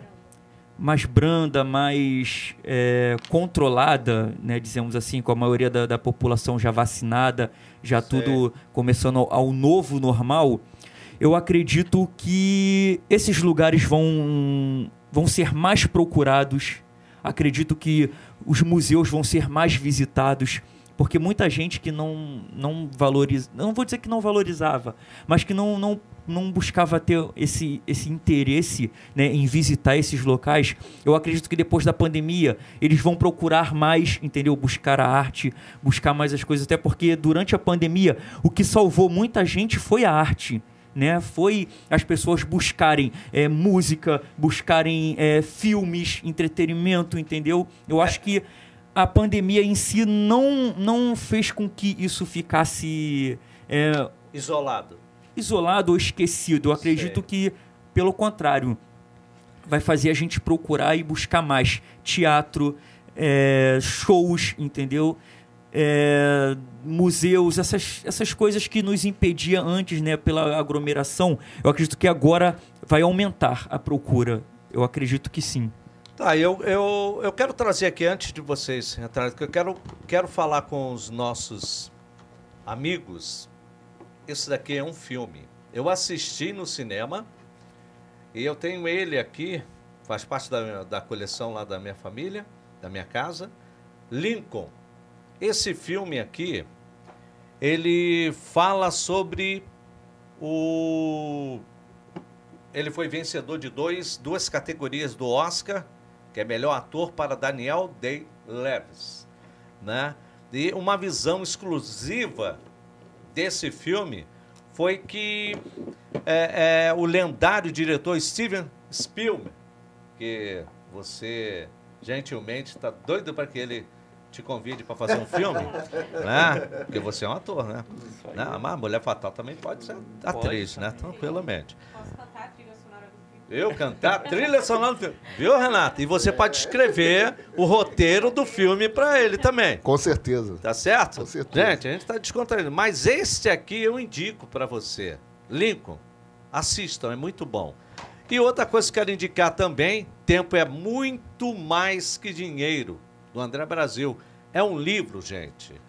mais branda, mais é, controlada, né, dizemos assim, com a maioria da, da população já vacinada, já tudo começando ao, ao, novo normal, eu acredito que esses lugares vão, vão ser mais procurados. Acredito que os museus vão ser mais visitados porque muita gente que não, não valoriza, não vou dizer que não valorizava, mas que não, não, não buscava ter esse, esse interesse né, em visitar esses locais, eu acredito que depois da pandemia eles vão procurar mais, entendeu? Buscar a arte, buscar mais as coisas, até porque durante a pandemia o que salvou muita gente foi a arte. Né, foi as pessoas buscarem é, música, buscarem é, filmes, entretenimento, entendeu? Eu acho que a pandemia em si não, não fez com que isso ficasse é, isolado. Isolado ou esquecido. Eu acredito que, pelo contrário, vai fazer a gente procurar e buscar mais teatro, é, shows, entendeu? É, museus, essas, essas coisas que nos impedia antes, né, pela aglomeração. Eu acredito que agora vai aumentar a procura. Eu acredito que sim. Tá, eu, eu, eu quero trazer aqui, antes de vocês entrarem, eu quero, quero falar com os nossos amigos. Esse daqui é um filme. Eu assisti no cinema e eu tenho ele aqui, faz parte da, da coleção lá da minha família, da minha casa. Lincoln. Esse filme aqui, ele fala sobre o. Ele foi vencedor de dois, duas categorias do Oscar que é melhor ator para Daniel Day-Lewis, né? E uma visão exclusiva desse filme foi que é, é, o lendário diretor Steven Spielberg, que você gentilmente está doido para que ele te convide para fazer um filme, né? Porque você é um ator, né? né? Mas a Mulher Fatal também pode ser atriz, pode. né? Tranquilamente. Posso cantar a trilha eu cantar trilha sonora do filme. Viu, Renato? E você pode escrever o roteiro do filme para ele também. Com certeza. Tá certo? Com certeza. Gente, a gente tá descontraindo. Mas este aqui eu indico para você. Lincoln, assistam, é muito bom. E outra coisa que eu quero indicar também, Tempo é muito mais que dinheiro, do André Brasil. É um livro, gente.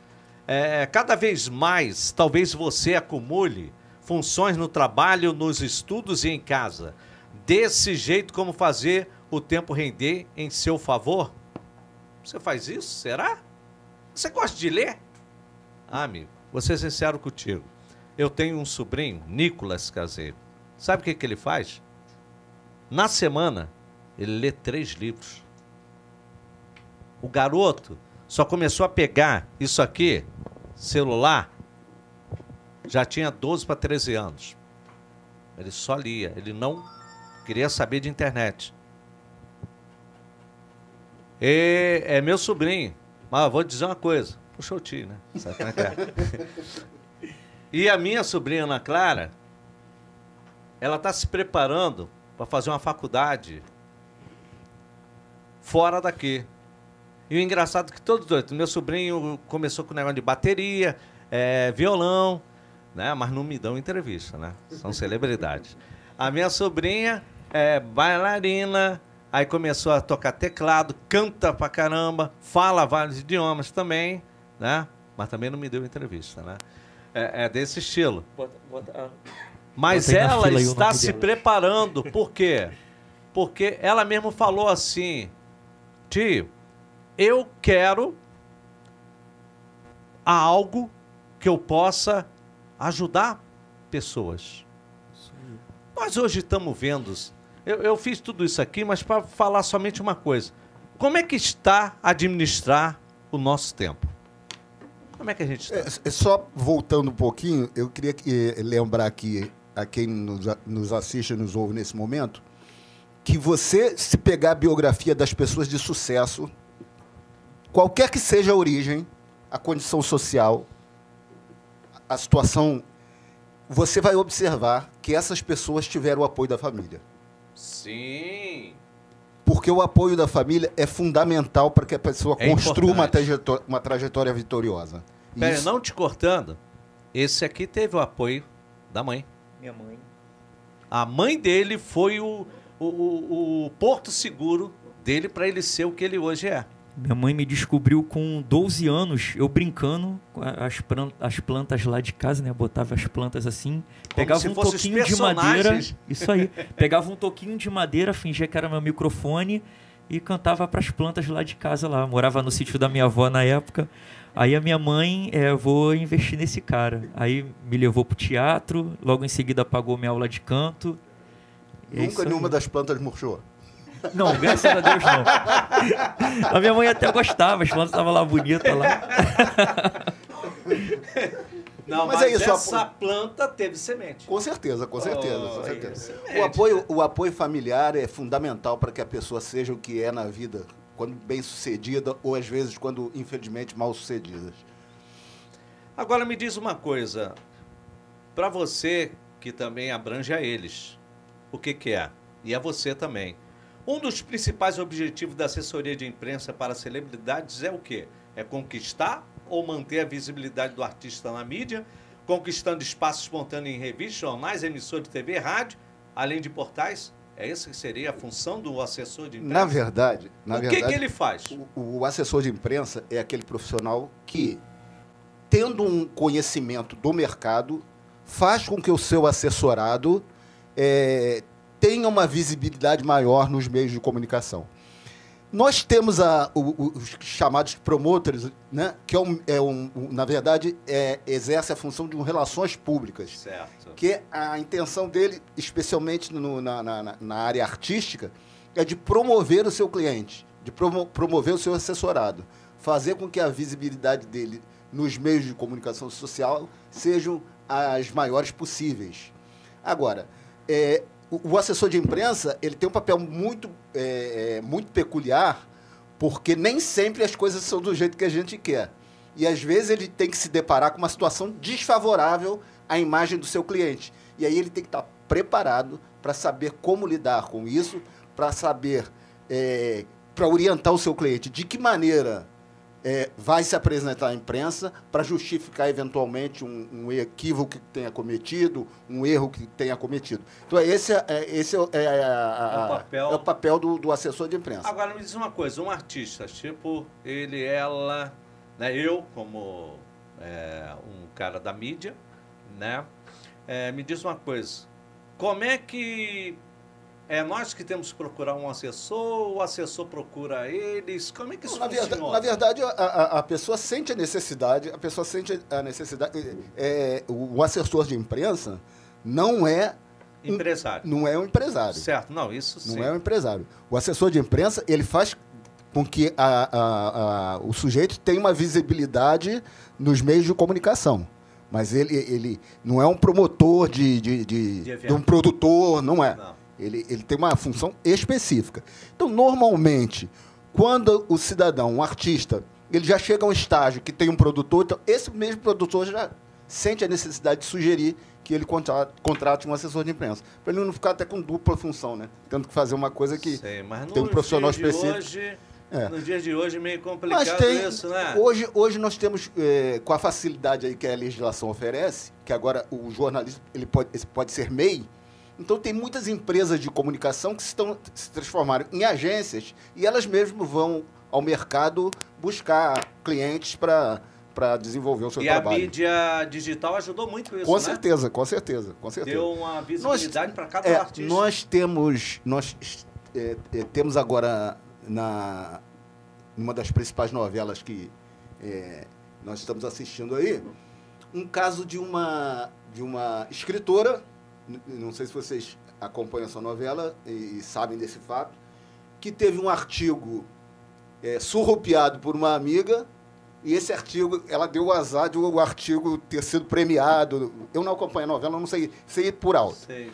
É, cada vez mais, talvez você acumule funções no trabalho, nos estudos e em casa desse jeito como fazer o tempo render em seu favor? Você faz isso? Será? Você gosta de ler? Ah, amigo, vou ser sincero contigo. Eu tenho um sobrinho, Nicolas Caseiro. Sabe o que, que ele faz? Na semana, ele lê três livros. O garoto só começou a pegar isso aqui, celular, já tinha 12 para 13 anos. Ele só lia, ele não Queria saber de internet. E é meu sobrinho. Mas vou dizer uma coisa. Puxa o tio, né? É é? E a minha sobrinha Ana Clara, ela está se preparando para fazer uma faculdade fora daqui. E o engraçado é que todos dois, meu sobrinho começou com o negócio de bateria, é, violão, né? Mas não me dão entrevista, né? São celebridades. A minha sobrinha é bailarina, aí começou a tocar teclado, canta pra caramba, fala vários idiomas também, né? Mas também não me deu entrevista, né? É, é desse estilo. Bota, bota, ah. Mas ela está se preparando, por quê? porque ela mesmo falou assim: tio, eu quero algo que eu possa ajudar pessoas. Nós hoje estamos vendo. Eu, eu fiz tudo isso aqui, mas para falar somente uma coisa. Como é que está administrar o nosso tempo? Como é que a gente está? É, é só voltando um pouquinho, eu queria que, eh, lembrar aqui a quem nos, nos assiste e nos ouve nesse momento, que você, se pegar a biografia das pessoas de sucesso, qualquer que seja a origem, a condição social, a situação, você vai observar que essas pessoas tiveram o apoio da família. Sim. Porque o apoio da família é fundamental para que a pessoa É construa uma trajetória, uma trajetória vitoriosa. Pera, Isso- não te cortando, esse aqui teve o apoio da mãe. Minha mãe. A mãe dele foi o, o, o- o porto seguro dele para ele ser o que ele hoje é. Minha mãe me descobriu com 12 anos, eu brincando com as, pran- as plantas lá de casa, né? Botava as plantas assim, pegava se um toquinho de madeira. Isso aí. Pegava um toquinho de madeira, fingia que era meu microfone e cantava para as plantas lá de casa lá. Morava no sítio da minha avó na época. Aí a minha mãe, é, vou investir nesse cara. Aí me levou pro teatro, logo em seguida pagou minha aula de canto. É Nunca nenhuma das plantas murchou. Não, graças a Deus não. A minha mãe até gostava, as plantas estavam lá bonitas lá. Não, Mas mas, é isso, essa apoio- planta teve semente. Com certeza, com certeza, Oh, com certeza. excelente. O apoio, o apoio familiar é fundamental para que a pessoa seja o que é na vida, quando bem sucedida ou às vezes quando infelizmente mal sucedida. Agora me diz uma coisa, para você que também abrange a eles, o que, que é? E a você também. Um dos principais objetivos da assessoria de imprensa para celebridades é o quê? É conquistar ou manter a visibilidade do artista na mídia, conquistando espaço espontâneo em revistas, jornais, emissores de TV, rádio, além de portais? É essa que seria a função do assessor de imprensa? Na verdade, na o que, verdade, que ele faz? o, o assessor de imprensa é aquele profissional que, tendo um conhecimento do mercado, faz com que o seu assessorado eh, tenha uma visibilidade maior nos meios de comunicação. Nós temos a- o- o- os chamados promotores, né, que é um, é um- na verdade é, exerce a função de um relações públicas Certo. que a intenção dele, especialmente no- na, na- na- na área artística, é de promover o seu cliente, de promo- promover o seu assessorado, fazer com que a visibilidade dele nos meios de comunicação social sejam as maiores possíveis. Agora, é, o, assessor de imprensa ele tem um papel muito, é, é, muito peculiar, porque nem sempre as coisas são do jeito que a gente quer. E às vezes ele tem que se deparar com uma situação desfavorável à imagem do seu cliente. E aí ele tem que estar preparado para saber como lidar com isso, para saber, é, para orientar o seu cliente de que maneira é, vai se apresentar à imprensa para justificar eventualmente um, um equívoco que tenha cometido, um erro que tenha cometido. Então esse é, é- esse é, é a- É o papel- é o papel do, do assessor de imprensa. Agora me diz uma coisa, um artista, tipo, ele, ela, né, eu como é, um cara da mídia, né, é, me diz uma coisa, como é que é nós que temos que procurar um assessor, o assessor procura eles, como é que isso na, verdade, funciona? na verdade, a, a- a pessoa sente a necessidade, a pessoa sente a necessidade. É, o, o assessor de imprensa não é, Empresário. não é um empresário. Certo, não, isso sim. Não é um empresário. O assessor de imprensa, ele faz com que a- a- a- o sujeito tenha uma visibilidade nos meios de comunicação. Mas ele, ele não é um promotor de, de, de- De de um produtor, não é. Não. Ele, ele tem uma função específica. Então, normalmente, quando o cidadão, um artista, ele já chega a um estágio que tem um produtor, então esse mesmo produtor já sente a necessidade de sugerir que ele contra- contrate um assessor de imprensa. Para ele não ficar até com dupla função, né? Tendo que fazer uma coisa que. Sei, tem um profissional específico. Hoje, É. Nos dias de hoje, meio complicado Mas tem. isso, né? Hoje, hoje nós temos, eh, com a facilidade aí que a legislação oferece, que agora o jornalismo ele pode, esse pode ser MEI, então tem muitas empresas de comunicação que estão se transformaram em agências e elas mesmas vão ao mercado buscar clientes para desenvolver o seu E a trabalho. mídia digital ajudou muito isso, com né? certeza, com certeza, com certeza. Deu uma visibilidade para cada É, artista. nós temos, nós é, é, temos agora na uma das principais novelas que é, nós estamos assistindo aí, um caso de uma de uma escritora, não sei se vocês acompanham essa novela e, e sabem desse fato, que teve um artigo é, surrupiado por uma amiga e esse artigo, ela deu o azar de o artigo ter sido premiado. Eu não acompanho a novela, não sei, sei por alto. Sei.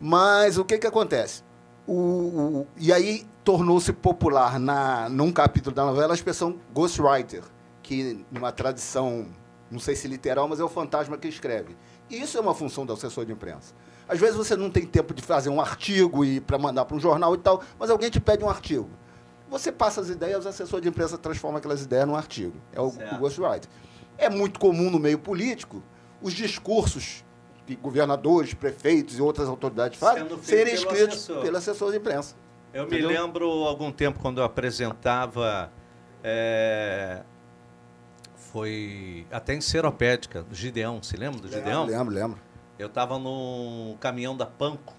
Mas o que, que acontece? O, o e aí tornou-se popular na, num capítulo da novela a expressão ghostwriter, que numa tradição, não sei se literal, mas é o fantasma que escreve. Isso é uma função do assessor de imprensa. Às vezes você não tem tempo de fazer um artigo e para mandar para um jornal e tal, mas alguém te pede um artigo. Você passa as ideias, o assessor de imprensa transforma aquelas ideias num artigo. É o, o ghostwriter. É muito comum no meio político os discursos que governadores, prefeitos e outras autoridades fazem serem escritos assessor. pelo assessor de imprensa. Eu Entendeu? me lembro algum tempo quando eu apresentava. É, foi até em Seropédica, do Gideão. Se lembra do Gideão? Lembro, lembro. Eu estava no caminhão da Panco.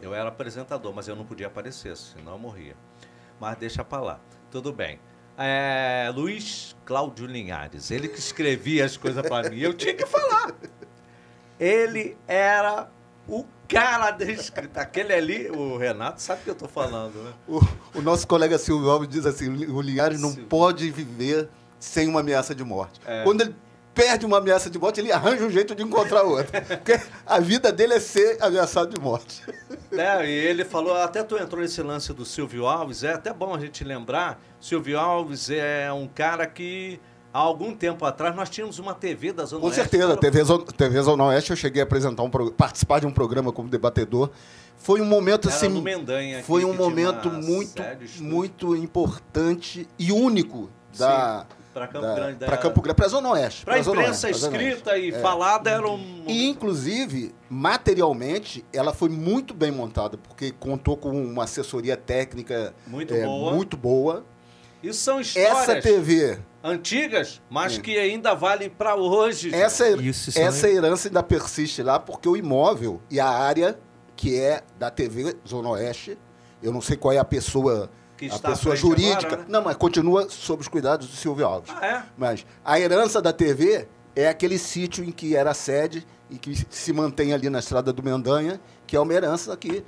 Eu era apresentador, mas eu não podia aparecer, senão eu morria mas deixa para lá. Tudo bem. É, Luiz Cláudio Linhares, ele que escrevia as coisas para mim, eu tinha que falar. Ele era o cara da escrita. Aquele ali, o Renato sabe o que eu estou falando, né? O, o, nosso colega Silvio Alves diz assim: o Linhares não Silvio. pode viver sem uma ameaça de morte. É. Quando ele perde uma ameaça de morte, ele arranja um jeito de encontrar outra. Porque a vida dele é ser ameaçado de morte. É, e ele falou, até tu entrou nesse lance do Silvio Alves, é até bom a gente lembrar, Silvio Alves é um cara que há algum tempo atrás nós tínhamos uma TV da Zona Com Oeste. Com certeza, TV, TV Zona Oeste, eu cheguei a apresentar um participar de um programa como debatedor. Foi um momento Era assim, Mendanha, foi um momento muito muito importante e único da Sim para Campo da, Grande. Para Campo Grande, para a Zona Oeste. Para a imprensa Oeste, escrita e é. falada era um... E, inclusive, materialmente, ela foi muito bem montada, porque contou com uma assessoria técnica muito, é, boa. muito boa. Isso são histórias essa TV, antigas, mas é. que ainda valem para hoje. Essa, isso, essa é... herança ainda persiste lá, porque o imóvel e a área que é da TV Zona Oeste, eu não sei qual é a pessoa que a pessoa jurídica. Agora, né? Não, mas continua sob os cuidados do Silvio Alves. Ah, é? Mas a herança da TV é aquele sítio em que era sede e que se mantém ali na estrada do Mendanha, que é uma herança que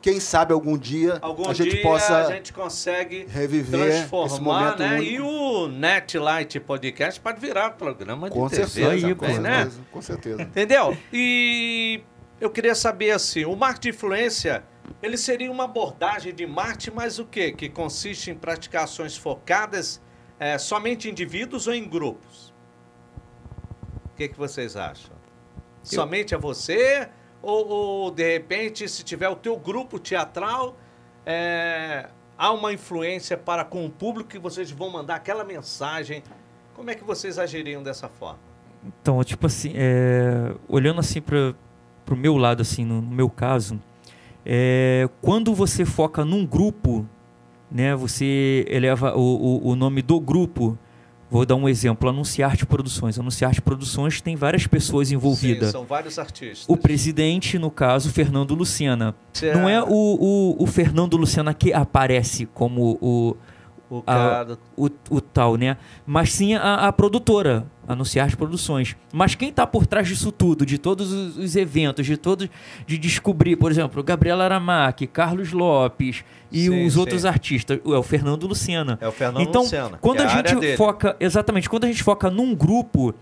quem sabe algum dia algum a gente dia possa a gente consegue reviver transformar, esse né? E o Netlight Podcast pode virar programa de com TV certeza, também, com certeza, né? Com certeza. Entendeu? E eu queria saber assim, o marketing de influência ele seria uma abordagem de Marte, mas o quê? Que consiste em praticar ações focadas é, somente em indivíduos ou em grupos? O que, que vocês acham? Eu... Somente a você? Ou, ou, de repente, se tiver o teu grupo teatral, é, há uma influência para com o público que vocês vão mandar aquela mensagem? Como é que vocês agiriam dessa forma? Então, tipo assim, é, olhando assim para o meu lado, assim, no, no meu caso, é, quando você foca num grupo, né, você eleva o, o, o nome do grupo. Vou dar um exemplo: Anunciarte Produções. Anunciarte Produções tem várias pessoas envolvidas. Sim, são vários artistas. O presidente, no caso, Fernando Luciana. Não é o, o, o Fernando Luciana que aparece como o, o, a, o, o, tal, né? Mas sim a, a produtora, anunciar as produções. Mas quem está por trás disso tudo, de todos os, os, eventos, de todos, de descobrir, por exemplo, Gabriela Aramac, Carlos Lopes e sim, os sim. outros artistas, é o Fernando Luciana. É o Fernando então, Luciana. Quando é a, a gente foca, exatamente, quando a gente foca num grupo,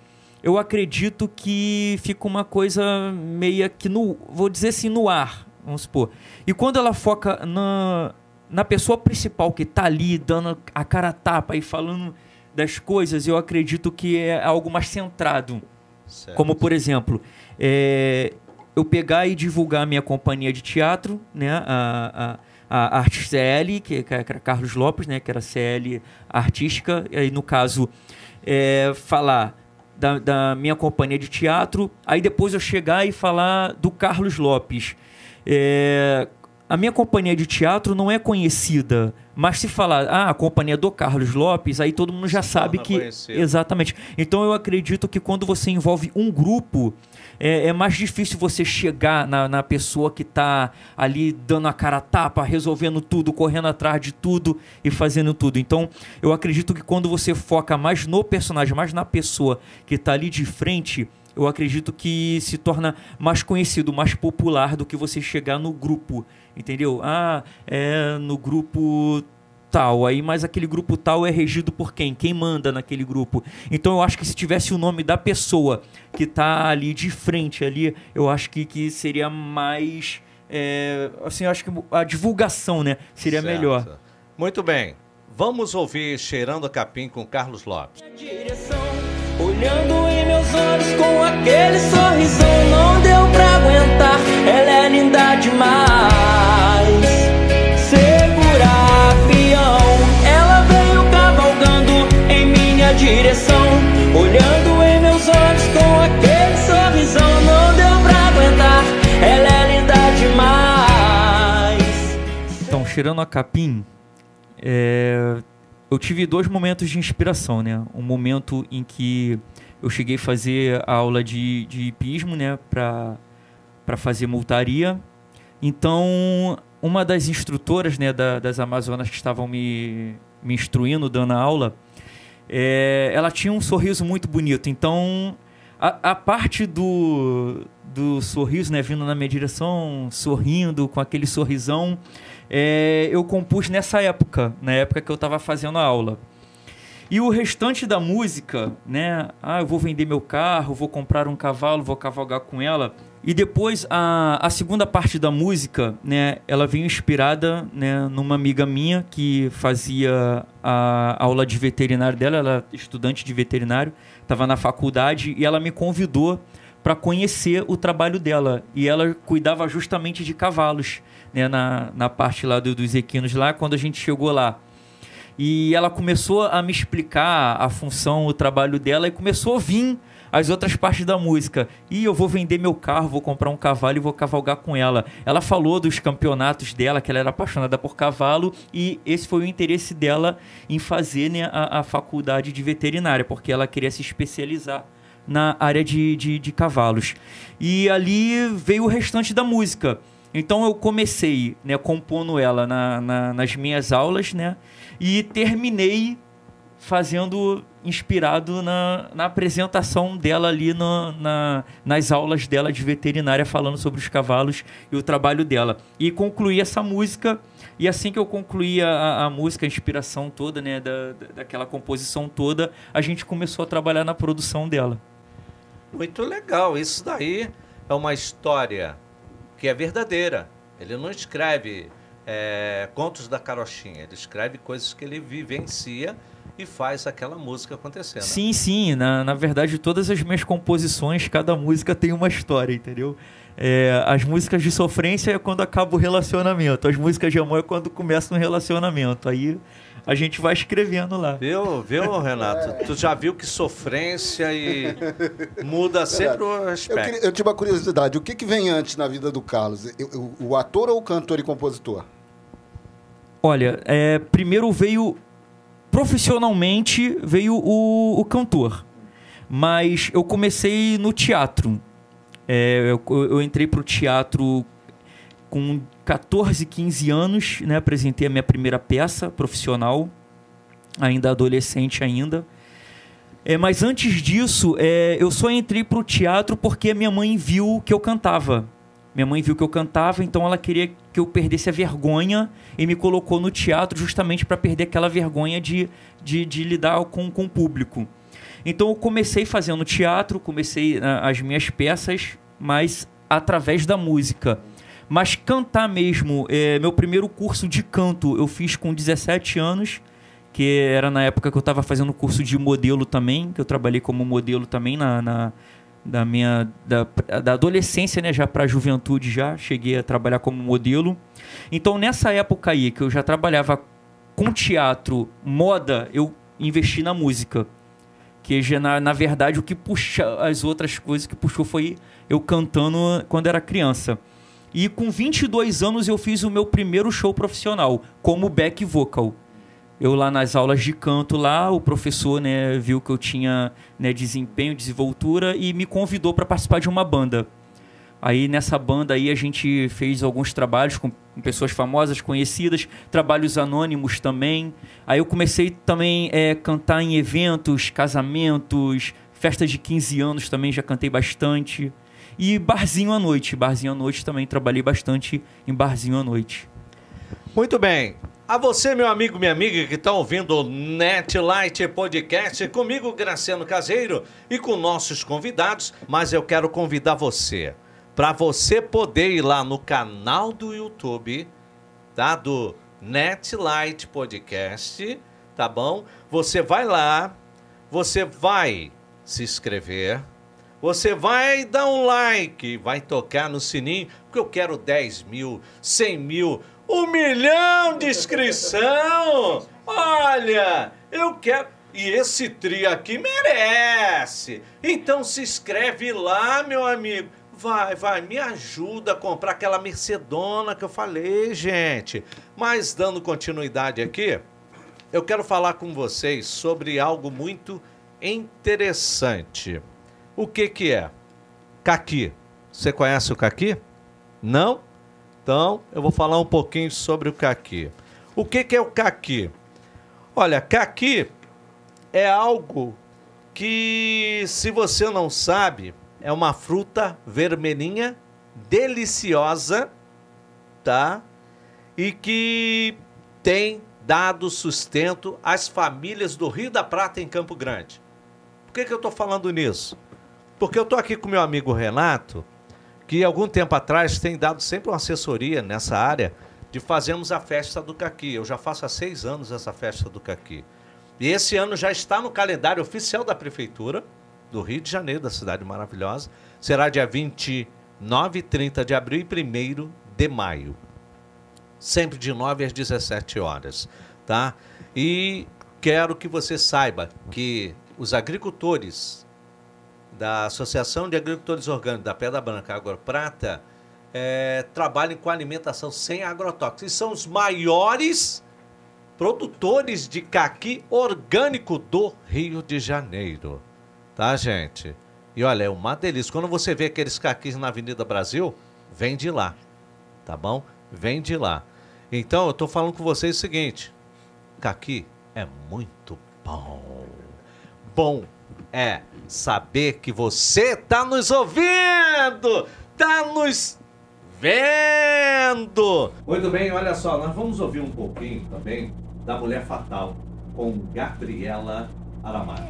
eu acredito que fica uma coisa meia que no, vou dizer assim, no ar, vamos supor. E quando ela foca na na pessoa principal que está ali dando a cara a tapa e falando das coisas, eu acredito que é algo mais centrado. Certo. Como, por exemplo, é, eu pegar e divulgar a minha companhia de teatro, né, a, a, a Arte CL, que, que era Carlos Lopes, né, que era CL artística, e aí, no caso, é, falar da, da minha companhia de teatro, aí depois eu chegar e falar do Carlos Lopes. É, a minha companhia de teatro não é conhecida, mas se falar, ah, a companhia do Carlos Lopes, aí todo mundo já Se sabe torna que. conhecido. Exatamente. Então eu acredito que quando você envolve um grupo, é, é mais difícil você chegar na, na pessoa que está ali dando a cara a tapa, resolvendo tudo, correndo atrás de tudo e fazendo tudo. Então eu acredito que quando você foca mais no personagem, mais na pessoa que está ali de frente. Eu acredito que se torna mais conhecido, mais popular do que você chegar no grupo, entendeu? Ah, é no grupo tal, aí mas aquele grupo tal é regido por quem? Quem manda naquele grupo? Então eu acho que se tivesse o nome da pessoa que está ali de frente ali, eu acho que, que seria mais é, assim, eu acho que a divulgação, né, seria Certo. melhor. Muito bem. Vamos ouvir Cheirando a Capim com Carlos Lopes. direção, olhando olhos com aquele sorrisão, não deu pra aguentar. Ela é linda demais. Segura, peão. Ela veio cavalgando em minha direção, olhando em meus olhos com aquele sorrisão, não deu pra aguentar. Ela é linda demais. Então, cheirando a capim, é, eu tive dois momentos de inspiração, né? Um momento em que eu cheguei a fazer aula de, de hipismo, né? Pra fazer multaria. Então, uma das instrutoras, né? da- das Amazonas que estavam me, me instruindo, dando aula, é, ela tinha um sorriso muito bonito. Então, a, a parte do, do sorriso, né? Vindo na minha direção, sorrindo, com aquele sorrisão, é, eu compus nessa época, na época que eu estava fazendo a aula. E o restante da música, né? Ah, eu vou vender meu carro, vou comprar um cavalo, vou cavalgar com ela. E depois a, a segunda parte da música, né? Ela veio inspirada, né? Numa amiga minha que fazia a aula de veterinário dela, ela é estudante de veterinário, estava na faculdade e ela me convidou para conhecer o trabalho dela. E ela cuidava justamente de cavalos, né? Na, na parte lá do- dos equinos lá, quando a gente chegou lá. E ela começou a me explicar a função, o trabalho dela e começou a vir as outras partes da música. E eu vou vender meu carro, vou comprar um cavalo e vou cavalgar com ela. Ela falou dos campeonatos dela, que ela era apaixonada por cavalo e esse foi o interesse dela em fazer né, a, a faculdade de veterinária, porque ela queria se especializar na área de, de, de cavalos. E ali veio o restante da música. Então eu comecei né, compondo ela na- na- nas minhas aulas, né? E terminei fazendo inspirado na, na apresentação dela ali no- na, nas aulas dela de veterinária falando sobre os cavalos e o trabalho dela. E concluí essa música e assim que eu concluí a, a- música, a inspiração toda, né, da- daquela composição toda, a gente começou a trabalhar na produção dela. Muito legal. Isso daí é uma história que é verdadeira. Ele não escreve é, contos da carochinha. Ele escreve coisas que ele vivencia e faz aquela música acontecer. né? Sim, sim. Na, na verdade, todas as minhas composições, cada música tem uma história, entendeu? É, as músicas de sofrência é quando acaba o relacionamento. As músicas de amor é quando começa um relacionamento. Aí a gente vai escrevendo lá. Viu, viu, Renato? Tu já viu que sofrência e muda sempre o Eu, aspecto. queria- eu tive uma curiosidade. O que, que vem antes na vida do Carlos? Eu- eu- o ator ou o cantor e compositor? Olha, é, primeiro veio profissionalmente veio o, o cantor, mas eu comecei no teatro. É, eu, eu entrei para o teatro com 14, 15 anos, né? Apresentei a minha primeira peça profissional, ainda adolescente ainda. É, mas antes disso, é, eu só entrei para o teatro porque a minha mãe viu que eu cantava. Minha mãe viu que eu cantava, então ela queria que eu perdesse a vergonha e me colocou no teatro justamente para perder aquela vergonha de, de, de lidar com, com o público. Então eu comecei fazendo teatro, comecei ah, as minhas peças, mas através da música. Mas cantar mesmo, é, meu primeiro curso de canto eu fiz com 17 anos, que era na época que eu estava fazendo curso de modelo também, que eu trabalhei como modelo também na, na da minha da, da adolescência, né, já para a juventude já cheguei a trabalhar como modelo. Então nessa época aí que eu já trabalhava com teatro, moda, eu investi na música. Que já, na, na verdade o que puxa as outras coisas que puxou foi eu cantando quando era criança. E com 22 anos eu fiz o meu primeiro show profissional, como back vocal. Eu lá nas aulas de canto lá, o professor né, viu que eu tinha né, desempenho, desenvoltura e me convidou para participar de uma banda. Aí nessa banda aí a gente fez alguns trabalhos com pessoas famosas, conhecidas, trabalhos anônimos também. Aí eu comecei também é, cantar em eventos, casamentos, festas de 15 anos também já cantei bastante. E barzinho à noite, barzinho à noite também trabalhei bastante em barzinho à noite. Muito bem. A você, meu amigo, minha amiga, que está ouvindo o Netlight Podcast, comigo, Graciano Caseiro, e com nossos convidados, mas eu quero convidar você, para você poder ir lá no canal do YouTube, tá? Do Netlight Podcast, tá bom? Você vai lá, você vai se inscrever, você vai dar um like, vai tocar no sininho, porque eu quero 10 mil, 100 mil, um milhão de inscrição! Olha, eu quero. E esse trio aqui merece. Então se inscreve lá, meu amigo. Vai, vai, me ajuda a comprar aquela Mercedona que eu falei, gente. Mas dando continuidade aqui, eu quero falar com vocês sobre algo muito interessante. O que que é? Caqui. Você conhece o caqui? Não? Então, eu vou falar um pouquinho sobre o caqui. O que, que é o caqui? Olha, caqui é algo que, se você não sabe, é uma fruta vermelhinha, deliciosa, tá? E que tem dado sustento às famílias do Rio da Prata em Campo Grande. Por que, que eu estou falando nisso? Porque eu estou aqui com meu amigo Renato, que algum tempo atrás tem dado sempre uma assessoria nessa área de fazermos a festa do caqui. Eu já faço há seis anos essa festa do caqui. E esse ano já está no calendário oficial da Prefeitura do Rio de Janeiro, da cidade maravilhosa. Será dia 29 e 30 de abril e 1 de maio. Sempre de 9 às 17 horas. Tá? E quero que você saiba que os agricultores da Associação de Agricultores Orgânicos da Pedra Branca Água Prata é, trabalham com alimentação sem agrotóxicos. E são os maiores produtores de caqui orgânico do Rio de Janeiro. Tá, gente? E olha, é uma delícia. Quando você vê aqueles caquis na Avenida Brasil, vem de lá. Tá bom? Vem de lá. Então, eu tô falando com vocês o seguinte: caqui é muito bom. Bom é saber que você está nos ouvindo, está nos vendo. Muito bem, olha só, nós vamos ouvir um pouquinho também da Mulher Fatal com Gabriela Aramar.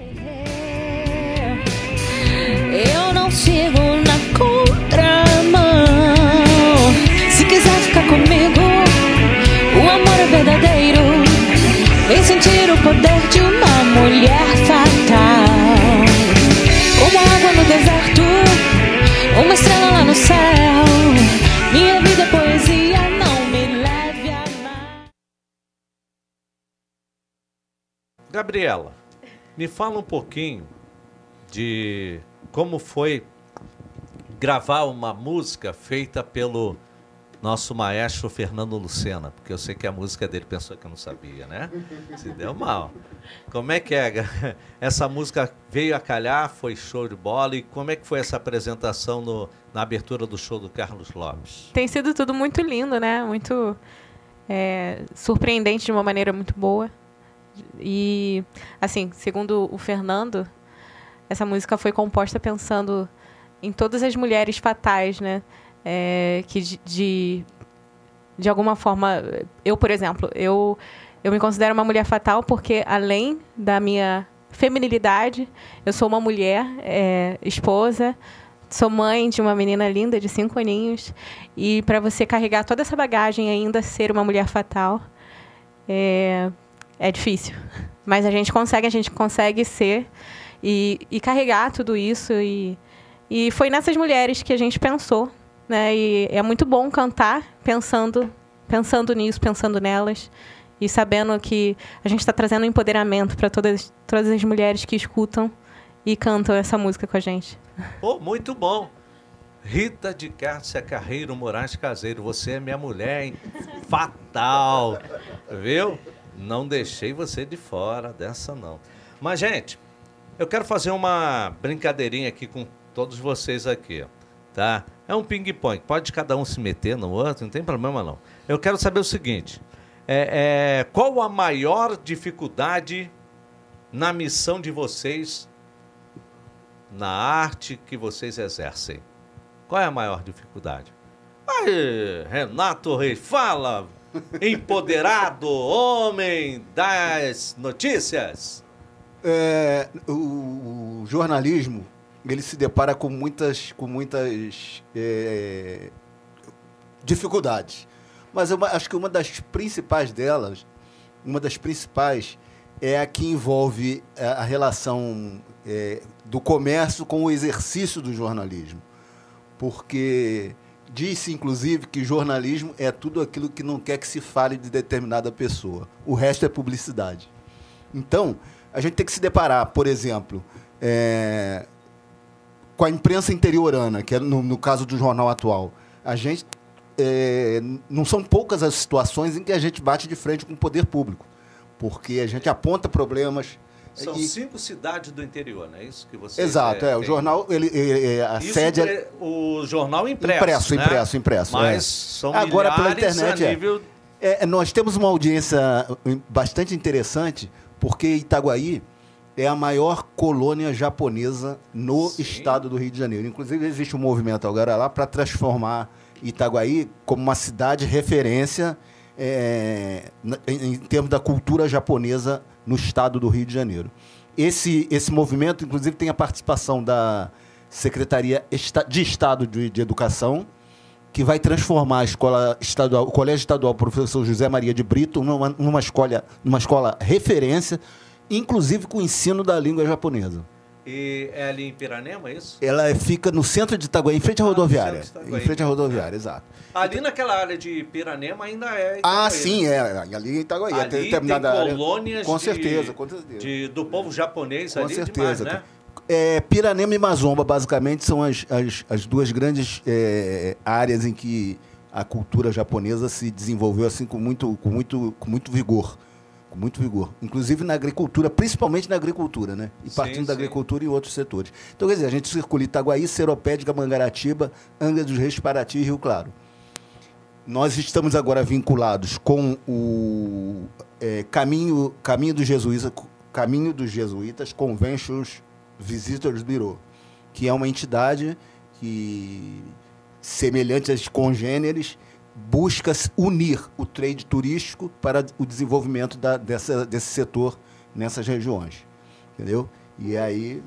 Eu não sigo na contramão. Se quiser ficar comigo, o amor é verdadeiro. Vem sentir o poder de uma mulher fatal. Uma estrela lá no céu. Minha vida é poesia, não me leve a mal. Gabriela, me fala um pouquinho de como foi gravar uma música feita pelo nosso maestro Fernando Lucena, porque eu sei que a música dele pensou que eu não sabia, né? Se deu mal. Como é que é? Essa música veio a calhar, foi show de bola, e como é que foi essa apresentação no, na abertura do show do Carlos Lopes? Tem sido tudo muito lindo, né? Muito é, surpreendente de uma maneira muito boa. E, assim, segundo o Fernando, essa música foi composta pensando em todas as mulheres fatais, né? É, que de, de, de alguma forma, eu, por exemplo, eu, eu me considero uma mulher fatal porque, além da minha feminilidade, eu sou uma mulher, é, esposa, sou mãe de uma menina linda de cinco aninhos e para você carregar toda essa bagagem e ainda ser uma mulher fatal é, é difícil. Mas a gente consegue a gente consegue ser e, e carregar tudo isso e, e foi nessas mulheres que a gente pensou né? E é muito bom cantar pensando, pensando nisso, pensando nelas e sabendo que a gente está trazendo empoderamento para todas, todas as mulheres que escutam e cantam essa música com a gente. Pô, muito bom. Rita de Cássia Carreiro Moraes Caseiro, você é minha mulher, hein? Fatal. Viu? Não deixei você de fora dessa, não. Mas, gente, eu quero fazer uma brincadeirinha aqui com todos vocês aqui, tá? É um ping-pong, pode cada um se meter no outro, não tem problema não. Eu quero saber o seguinte, é, é, qual a maior dificuldade na missão de vocês, na arte que vocês exercem? Qual é a maior dificuldade? Aí, Renato Reis, fala, empoderado, homem das notícias. É, o, o jornalismo ele se depara com muitas, com muitas é, dificuldades. Mas eu acho que uma das principais delas, uma das principais, é a que envolve a relação é, do comércio com o exercício do jornalismo. Porque disse, inclusive, que jornalismo é tudo aquilo que não quer que se fale de determinada pessoa. O resto é publicidade. Então, a gente tem que se deparar, por exemplo, é, com a imprensa interiorana, que é no, no caso do jornal atual. A gente é, não são poucas as situações em que a gente bate de frente com o poder público, porque a gente aponta problemas. São e... cinco cidades do interior, não é isso que você Exato, é, o jornal, ele, ele a isso sede é... o jornal impresso, impresso, né? impresso, impresso. Mas é. são agora pela internet a nível... é. é. Nós temos uma audiência bastante interessante, porque Itaguaí é a maior colônia japonesa no Sim. estado do Rio de Janeiro. Inclusive, existe um movimento agora lá para transformar Itaguaí como uma cidade referência é, em, em termos da cultura japonesa no estado do Rio de Janeiro. Esse, esse movimento, inclusive, tem a participação da Secretaria de Estado de, de Educação, que vai transformar a escola estadual, o Colégio Estadual Professor José Maria de Brito numa, numa, escola, numa escola referência inclusive com o ensino da língua japonesa. E é ali em Piranema, é isso? Ela fica no centro de Itaguaí, em frente à Ah, rodoviária. Em frente à rodoviária, exato. Ali naquela área de Piranema ainda é Ah, Itaguaí, sim, né? é. Ali em Itaguaí. Ali tem tem determinada área. colônias Com de- certeza, com certeza. De, do povo japonês Com ali certeza. demais, né? É, Piranema e Mazomba, basicamente, são as, as, as duas grandes é, áreas em que a cultura japonesa se desenvolveu assim com muito, com muito, com muito vigor. Muito vigor. Inclusive na agricultura, principalmente na agricultura, né? E Sim, partindo da sim. agricultura e outros setores. Então, quer dizer, a gente circula Itaguaí, Seropédica, Mangaratiba, Angra dos Reis, Paraty e Rio Claro. Nós estamos agora vinculados com o é, caminho, caminho dos jesuítas, caminho dos jesuítas Conventions Visitors Bureau, que é uma entidade que semelhante às congêneres busca unir o trade turístico para o desenvolvimento da- dessa, desse setor nessas regiões, entendeu? E aí,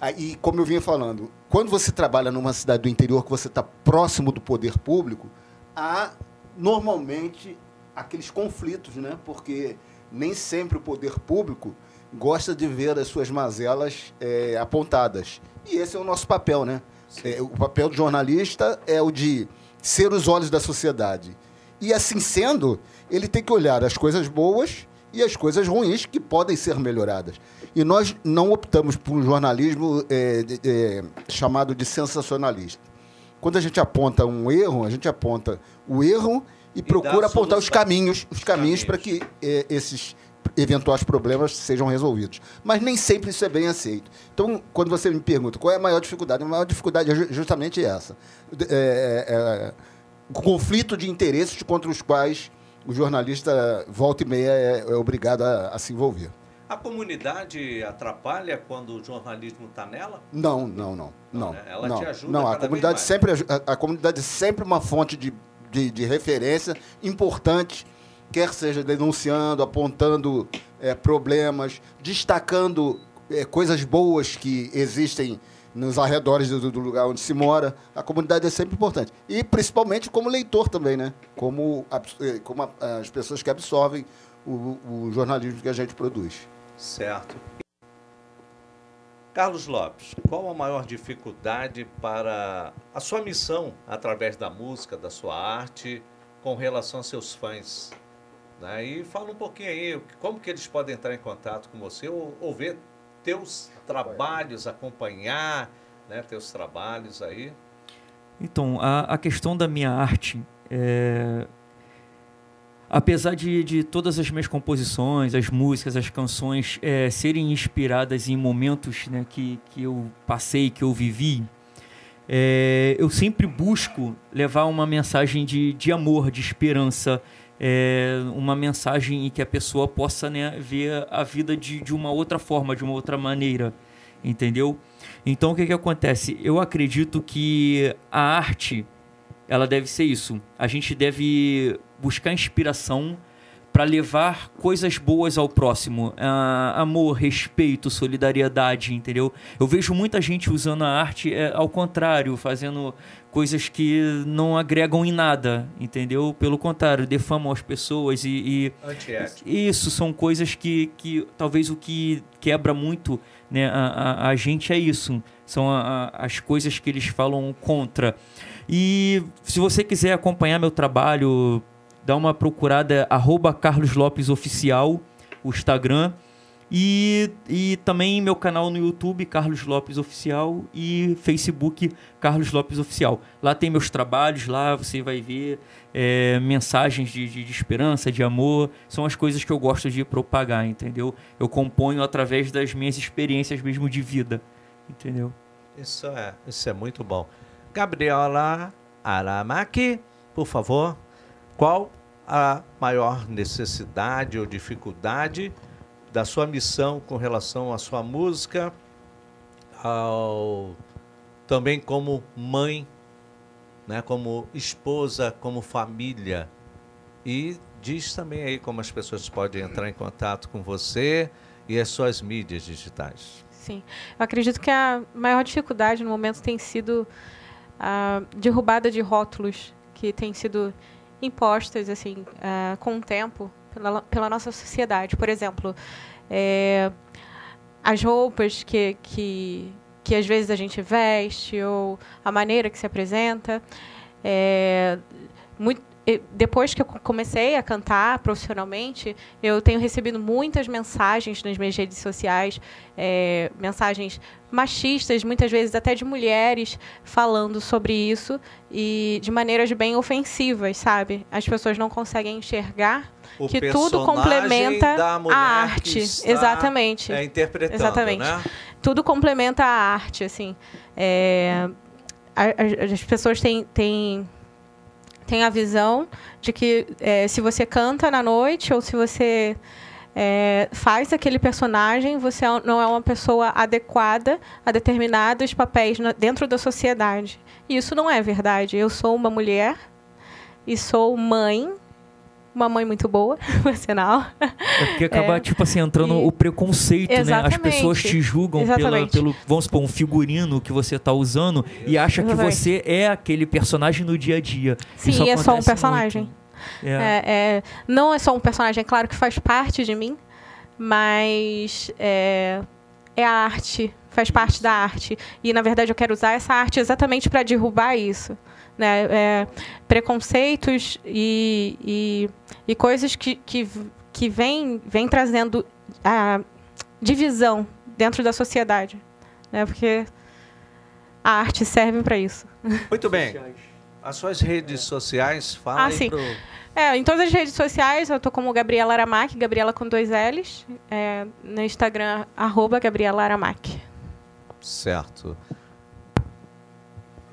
aí, como eu vinha falando, quando você trabalha numa cidade do interior que você está próximo do poder público, há normalmente aqueles conflitos, né? Porque nem sempre o poder público gosta de ver as suas mazelas eh, apontadas. E esse é o nosso papel, né? É, o papel do jornalista é o de ser os olhos da sociedade. E assim sendo, ele tem que olhar as coisas boas e as coisas ruins que podem ser melhoradas. E nós não optamos por um jornalismo de- eh, chamado de sensacionalista. Quando a gente aponta um erro, a gente aponta o erro e, dá procura apontar os caminhos, os caminhos para que eh, esses eventuais problemas sejam resolvidos. Mas nem sempre isso é bem aceito. Então, quando você me pergunta qual é a maior dificuldade, a maior dificuldade é ju- justamente essa. É, é, é, o conflito de interesses contra os quais o jornalista, volta e meia, é, é obrigado a, a se envolver. A comunidade atrapalha quando o jornalismo está nela? Não, não, não. Não, Não, né? Ela não, te ajuda não, a comunidade sempre a, a comunidade é sempre uma fonte de, de, de referência importante, quer seja denunciando, apontando eh, problemas, destacando eh, coisas boas que existem nos arredores do, do lugar onde se mora. A comunidade é sempre importante. E principalmente como leitor também, né? Como, eh, como as pessoas que absorvem o, o jornalismo que a gente produz. Certo. Carlos Lopes, qual a maior dificuldade para a sua missão através da música, da sua arte, com relação a seus fãs? Né? E fala um pouquinho aí, como que eles podem entrar em contato com você ou, ou ver teus trabalhos, acompanhar né, teus trabalhos aí. Então, a, a questão da minha arte, é, apesar de, de todas as minhas composições, as músicas, as canções é, serem inspiradas em momentos né, que, que eu passei, que eu vivi, é, eu sempre busco levar uma mensagem de, de amor, de esperança, é, uma mensagem em que a pessoa possa né, ver a vida de, de uma outra forma, de uma outra maneira, entendeu? Então o que, que acontece? Eu acredito que a arte ela deve ser isso. A gente deve buscar inspiração para levar coisas boas ao próximo. Ah, amor, respeito, solidariedade, entendeu? Eu vejo muita gente usando a arte é, ao contrário, fazendo coisas que não agregam em nada, entendeu? Pelo contrário, defamam as pessoas e. e isso são coisas que, que talvez o que quebra muito né, a, a, a gente é isso. São a- a- as coisas que eles falam contra. E se você quiser acompanhar meu trabalho, dá uma procurada, arroba Carlos Lopes Oficial, o Instagram. E, e também meu canal no YouTube, Carlos Lopes Oficial, e Facebook, Carlos Lopes Oficial. Lá tem meus trabalhos, lá você vai ver é, mensagens de, de, de esperança, de amor. São as coisas que eu gosto de propagar, entendeu? Eu componho através das minhas experiências mesmo de vida, entendeu? Isso é, isso é muito bom. Gabriela Aramaki, por favor, qual a maior necessidade ou dificuldade da sua missão com relação à sua música, ao também como mãe, né, como esposa, como família e diz também aí como as pessoas podem entrar em contato com você e as suas mídias digitais. Sim. Eu acredito que a maior dificuldade no momento tem sido a derrubada de rótulos que têm sido impostas assim ah, com o tempo pela, pela nossa sociedade. Por exemplo, eh, as roupas que, que, que às vezes a gente veste ou a maneira que se apresenta. É, muito, depois que eu co- comecei a cantar profissionalmente, eu tenho recebido muitas mensagens nas minhas redes sociais, é, mensagens machistas, muitas vezes até de mulheres, falando sobre isso e de maneiras bem ofensivas, sabe? As pessoas não conseguem enxergar O que tudo complementa a arte. Exatamente. É, interpretando, Exatamente. né? tudo complementa a arte, assim. É, as pessoas têm, têm, têm a visão de que é, se você canta na noite ou se você é, faz aquele personagem, você é- não é uma pessoa adequada a determinados papéis na- dentro da sociedade. E isso não é verdade. Eu sou uma mulher e sou mãe, uma mãe muito boa, por sinal. É porque acaba, É. tipo assim, entrando E- o preconceito, né? As Exatamente. pessoas te julgam pela, Exatamente. pelo, vamos supor, um figurino que você tá usando e acha que Exatamente. você é aquele personagem no dia a dia. Sim, é só um personagem. É. É, é, não é só um personagem, é claro que faz parte de mim, mas é, é a arte, faz parte da arte. E, na verdade, eu quero usar essa arte exatamente para derrubar isso. Né? É, preconceitos e, e, e coisas que, que, que vêm vem trazendo a divisão dentro da sociedade. Né? Porque a arte serve para isso. Muito bem. As suas redes sociais, fala Ah, aí sim. pro... É, em todas as redes sociais, eu tô como Gabriela Aramac, Gabriela com dois L's. É, no Instagram, arroba Gabriela Aramac. Certo.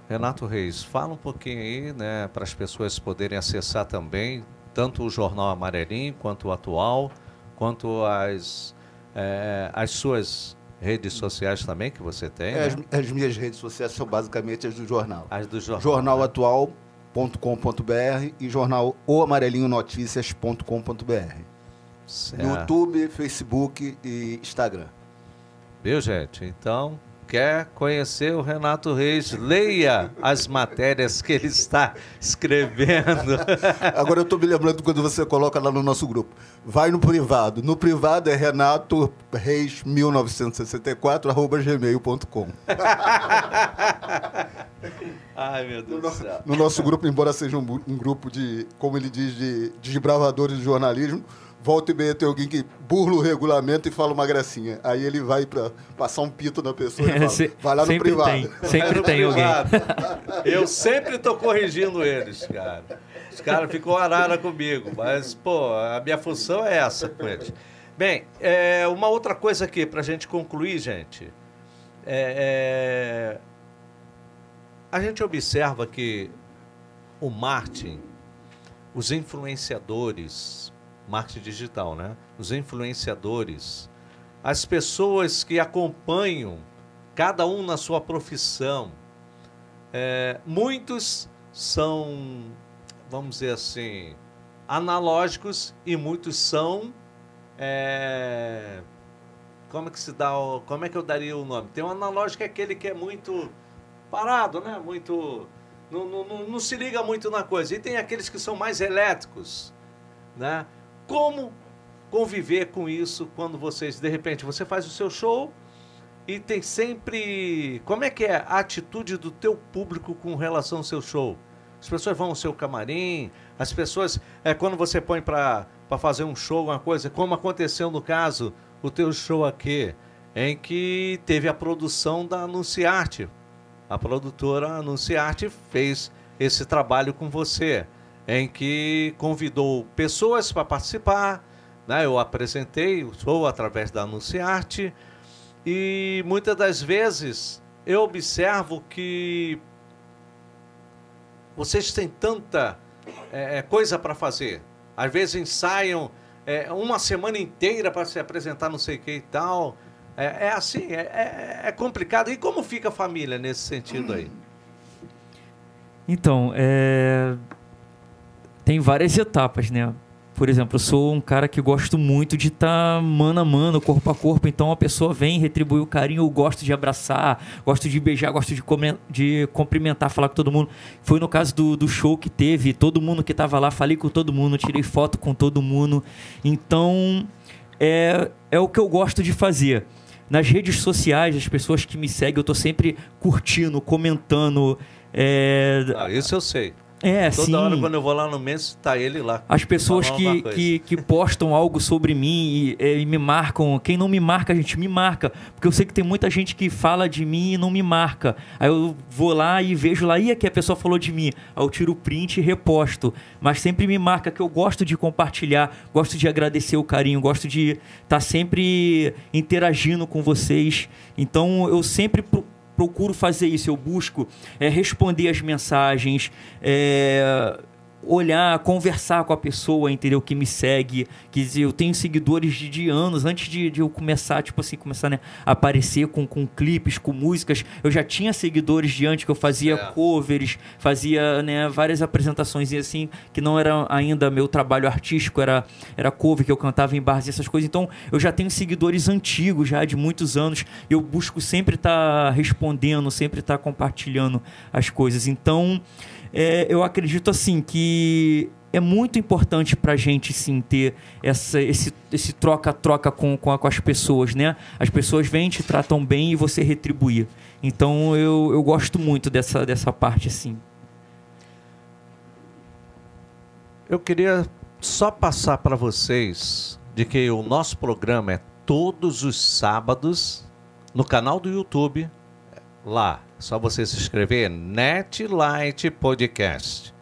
Renato Reis, fala um pouquinho aí, né, para as pessoas poderem acessar também, tanto o Jornal Amarelinho, quanto o atual, quanto as, eh, as suas redes sociais também que você tem, É, as, né? as minhas redes sociais são basicamente as do jornal. As do jornal. jornalatual.com.br e jornal oamarelinhonoticias.com.br. Certo. YouTube, Facebook e Instagram. Viu, gente? Então, quer conhecer o Renato Reis, leia as matérias que ele está escrevendo. Agora eu estou me lembrando quando você coloca lá no nosso grupo. Vai no privado. No privado é Renato Reis 1964 arroba gmail.com. Ai, meu Deus do céu. No nosso grupo, embora seja um, um grupo de, como ele diz, de desbravadores de jornalismo, volta e meia tem alguém que burla o regulamento e fala uma gracinha. Aí ele vai para passar um pito na pessoa e fala, Se- vai lá no sempre privado. tem, sempre No tem alguém. privado. Eu sempre tô corrigindo eles, cara. Os caras ficam arara comigo, mas, pô, a minha função é essa com eles. Bem, é, uma outra coisa aqui, pra gente concluir, gente. É, é, a gente observa que o marketing, os influenciadores, marketing digital, né? Os influenciadores, as pessoas que acompanham cada um na sua profissão, é, muitos são, vamos dizer assim, analógicos e muitos são. é, como é que se dá? Como é que eu daria o nome? Tem um analógico é aquele que é muito parado, né? Muito. Não, não, não, não se liga muito na coisa. E tem aqueles que são mais elétricos, né? Como conviver com isso quando vocês, de repente, você faz o seu show e tem sempre. Como é que é a atitude do teu público com relação ao seu show? As pessoas vão ao seu camarim, as pessoas. É quando você põe para fazer um show, uma coisa, como aconteceu no caso, o teu show aqui, em que teve a produção da Anunciarte. A produtora Anunciarte fez esse trabalho com você, em que convidou pessoas para participar. Né? Eu apresentei o show através da Anunciarte. E muitas das vezes eu observo que vocês têm tanta é, coisa para fazer. Às vezes ensaiam é, uma semana inteira para se apresentar, não sei o que e tal. É, é assim, é, é- é complicado. E como fica a família nesse sentido aí? Então, é... tem várias etapas, né? Por exemplo, eu sou um cara que gosto muito de estar mano a mano, corpo a corpo. Então a pessoa vem, retribui o carinho, eu gosto de abraçar, gosto de beijar, gosto de, de cumprimentar, falar com todo mundo. Foi no caso do, do show que teve, todo mundo que estava lá, falei com todo mundo, tirei foto com todo mundo. Então, é, é o que eu gosto de fazer. Nas redes sociais, as pessoas que me seguem, eu tô sempre curtindo, comentando. É, Ah, isso eu sei. É Toda sim. hora quando eu vou lá no mês, tá ele lá. As pessoas que, que, que postam algo sobre mim e, eh, e me marcam. Quem não me marca, gente, me marca. Porque eu sei que tem muita gente que fala de mim e não me marca. Aí eu vou lá e vejo lá, e aqui a pessoa falou de mim. Aí eu tiro o print e reposto. Mas sempre me marca que eu gosto de compartilhar, gosto de agradecer o carinho, gosto de estar sempre interagindo com vocês. Então eu sempre procuro fazer isso. Eu busco é, responder as mensagens, é, olhar, conversar com a pessoa, entendeu? Que me segue. Que dizer, eu tenho seguidores de, de anos, antes de, de eu começar, tipo assim, começar né, a aparecer com, com clipes, com músicas. Eu já tinha seguidores de antes que eu fazia Certo. covers, fazia né, várias apresentações e assim, que não era ainda meu trabalho artístico, era, era cover que eu cantava em bars e essas coisas. Então, eu já tenho seguidores antigos, já de muitos anos. Eu busco sempre estar respondendo, sempre estar compartilhando as coisas. Então, é, eu acredito assim que é muito importante para a gente sim ter essa, esse, esse troca-troca com, com, com as pessoas, né? As pessoas vêm, te tratam bem e você retribuir. Então eu, eu gosto muito dessa, dessa parte assim. Eu queria só passar para vocês de que o nosso programa é todos os sábados no canal do YouTube. Lá, só você se inscrever, Netlight Podcast,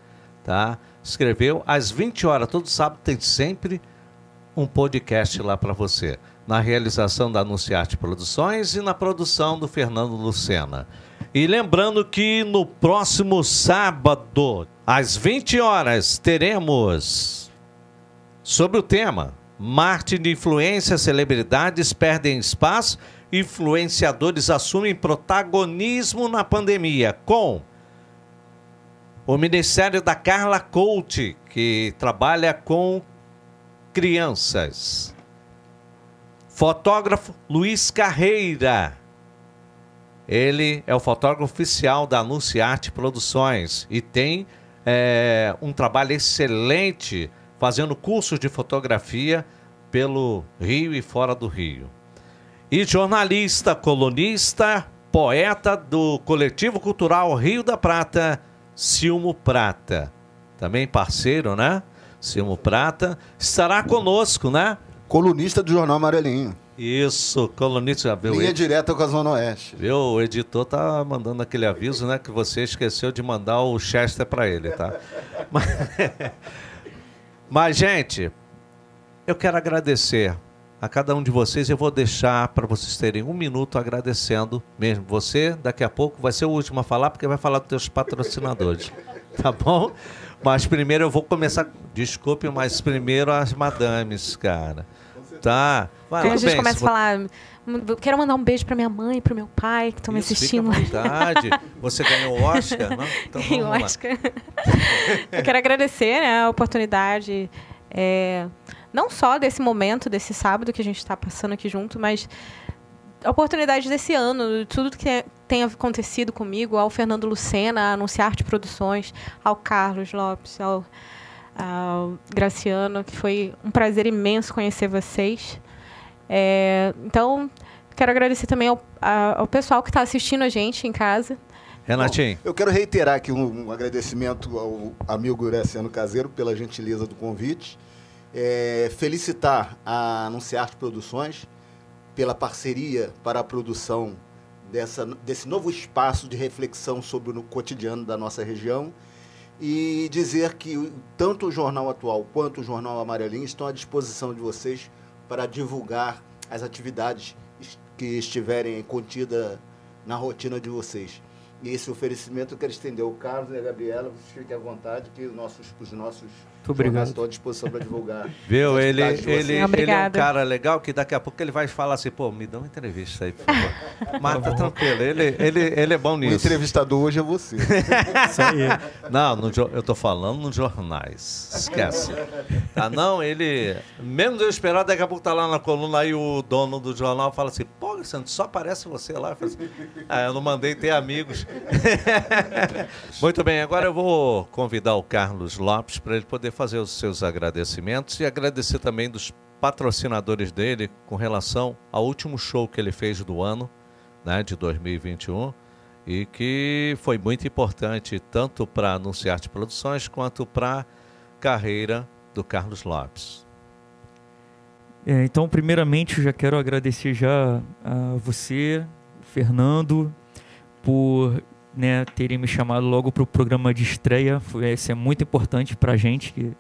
tá? Escreveu às 20 horas, todo sábado tem sempre um podcast lá para você. Na realização da Anunciarte Produções e na produção do Fernando Lucena. E lembrando que no próximo sábado, às 20 horas, teremos sobre o tema Marketing de influência, celebridades perdem espaço, influenciadores assumem protagonismo na pandemia, com o Ministério da Carla Coach, que trabalha com crianças. Fotógrafo Luiz Carreira. Ele é o fotógrafo oficial da Anunciarte Produções e tem é, um trabalho excelente fazendo cursos de fotografia pelo Rio e fora do Rio. E jornalista, colunista, poeta do Coletivo Cultural Rio da Prata, Silmo Prata. Também parceiro, né? Silmo Prata, estará conosco, né? Colunista do Jornal Amarelinho. Isso, colunista. Viu, Linha Ed- direta com a Zona Oeste. viu? O editor tá mandando aquele aviso, né? Que você esqueceu de mandar o Chester para ele, tá? Mas, Mas, gente, eu quero agradecer a cada um de vocês. Eu vou deixar para vocês terem um minuto agradecendo mesmo. Você, daqui a pouco, vai ser o último a falar, porque vai falar dos teus patrocinadores. Tá bom? Mas primeiro eu vou começar. Desculpe, mas primeiro as madames, cara. Tá? Vai, Aí a gente bem, começa a falar. "Hum, Quero mandar um beijo pra minha mãe, pro meu pai, que estão me assistindo. Fica à vontade. Você ganhou o Oscar, não? Então vamos lá. Oscar. Eu quero agradecer né, a oportunidade, é, não só desse momento, desse sábado que a gente está passando aqui junto, mas a oportunidade desse ano, tudo que tem acontecido comigo, ao Fernando Lucena, a Anunciar Arte Produções, ao Carlos Lopes, ao, ao Graciano, que foi um prazer imenso conhecer vocês. É, então, quero agradecer também ao, ao pessoal que está assistindo a gente em casa. Renatinho, Eu quero reiterar aqui um, um agradecimento ao amigo Graciano Caseiro pela gentileza do convite. É, felicitar a Anunciarte Produções pela parceria para a produção dessa, desse novo espaço de reflexão sobre o cotidiano da nossa região e dizer que tanto o Jornal Atual quanto o Jornal Amarelinho estão à disposição de vocês para divulgar as atividades es- que estiverem contidas na rotina de vocês. E esse oferecimento eu quero estender ao Carlos e à Gabriela, vocês fiquem à vontade, que os nossos, os nossos obrigado. estão à disposição para divulgar. viu? Ele, ele, ele é um cara legal que daqui a pouco ele vai falar assim, pô, me dá uma entrevista aí, por favor. Mas tá tranquilo, ele, ele, ele é bom O nisso. entrevistador hoje é você. Isso aí. Não, no eu tô falando nos jornais. Esquece. Tá, não, ele. Menos eu esperar, daqui a pouco tá lá na coluna, aí o dono do jornal fala assim, pô, Santos, só aparece você lá. Eu falo assim, ah, eu não mandei ter amigos. Muito bem, agora eu vou convidar o Carlos Lopes para ele poder fazer os seus agradecimentos e agradecer também dos patrocinadores dele com relação ao último show que ele fez do ano, né, de 2021 e que foi muito importante tanto para Anunciarte Produções quanto para a carreira do Carlos Lopes. É, então, primeiramente, eu já quero agradecer já a você, Fernando, por né, terem me chamado logo para o programa de estreia. Foi, isso é muito importante para a gente que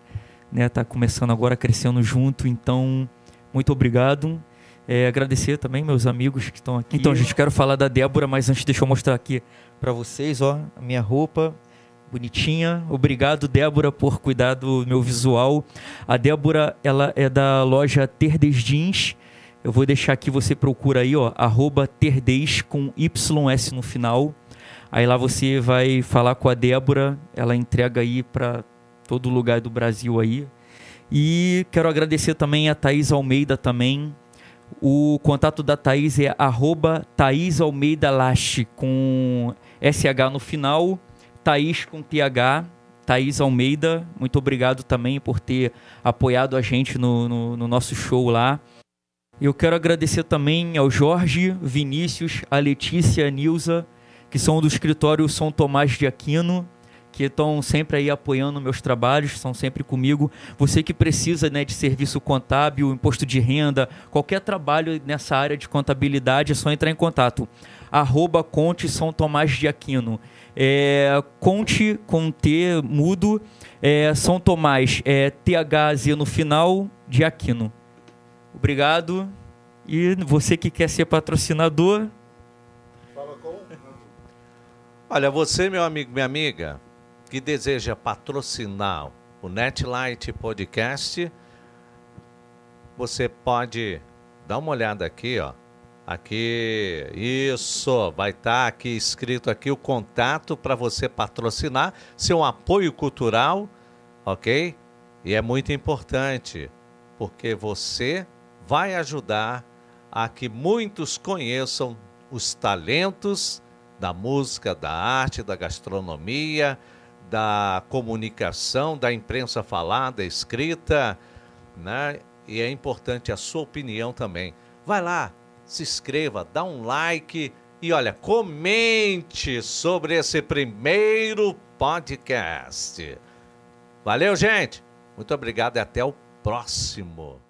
está começando agora, crescendo junto. Então, muito obrigado. É, agradecer também meus amigos que estão aqui. Então, gente, quero falar da Débora, mas antes deixa eu mostrar aqui para vocês, ó, a minha roupa bonitinha. Obrigado, Débora, por cuidar do meu visual. A Débora, ela é da loja Terdes Jeans. Eu vou deixar aqui, você procura aí, ó, arroba Terdes com YS no final. Aí lá você vai falar com a Débora, ela entrega aí para todo lugar do Brasil aí. E quero agradecer também a Thaís Almeida também. O contato da Thaís é arroba Thaís Almeida Lache, com SH no final, Thaís com TH, Thaís Almeida. Muito obrigado também por ter apoiado a gente no, no, no nosso show lá. Eu quero agradecer também ao Jorge, Vinícius, a Letícia, a Nilza, que são do escritório São Tomás de Aquino, que estão sempre aí apoiando meus trabalhos, estão sempre comigo. Você que precisa né, de serviço contábil, imposto de renda, qualquer trabalho nessa área de contabilidade, é só entrar em contato. Arroba Conte São Tomás de Aquino. É, Conte com T mudo, é, São Tomás, é THZ no final de Aquino. Obrigado. E você que quer ser patrocinador, Olha, você, meu amigo, minha amiga, que deseja patrocinar o Netlight Podcast, você pode dar uma olhada aqui, ó. Aqui, isso, vai estar aqui escrito aqui o contato para você patrocinar, seu apoio cultural, ok? E é muito importante, porque você vai ajudar a que muitos conheçam os talentos da música, da arte, da gastronomia, da comunicação, da imprensa falada, escrita, né? E é importante a sua opinião também. Vai lá, se inscreva, dá um like e olha, comente sobre esse primeiro podcast. Valeu, gente. Muito obrigado e até o próximo.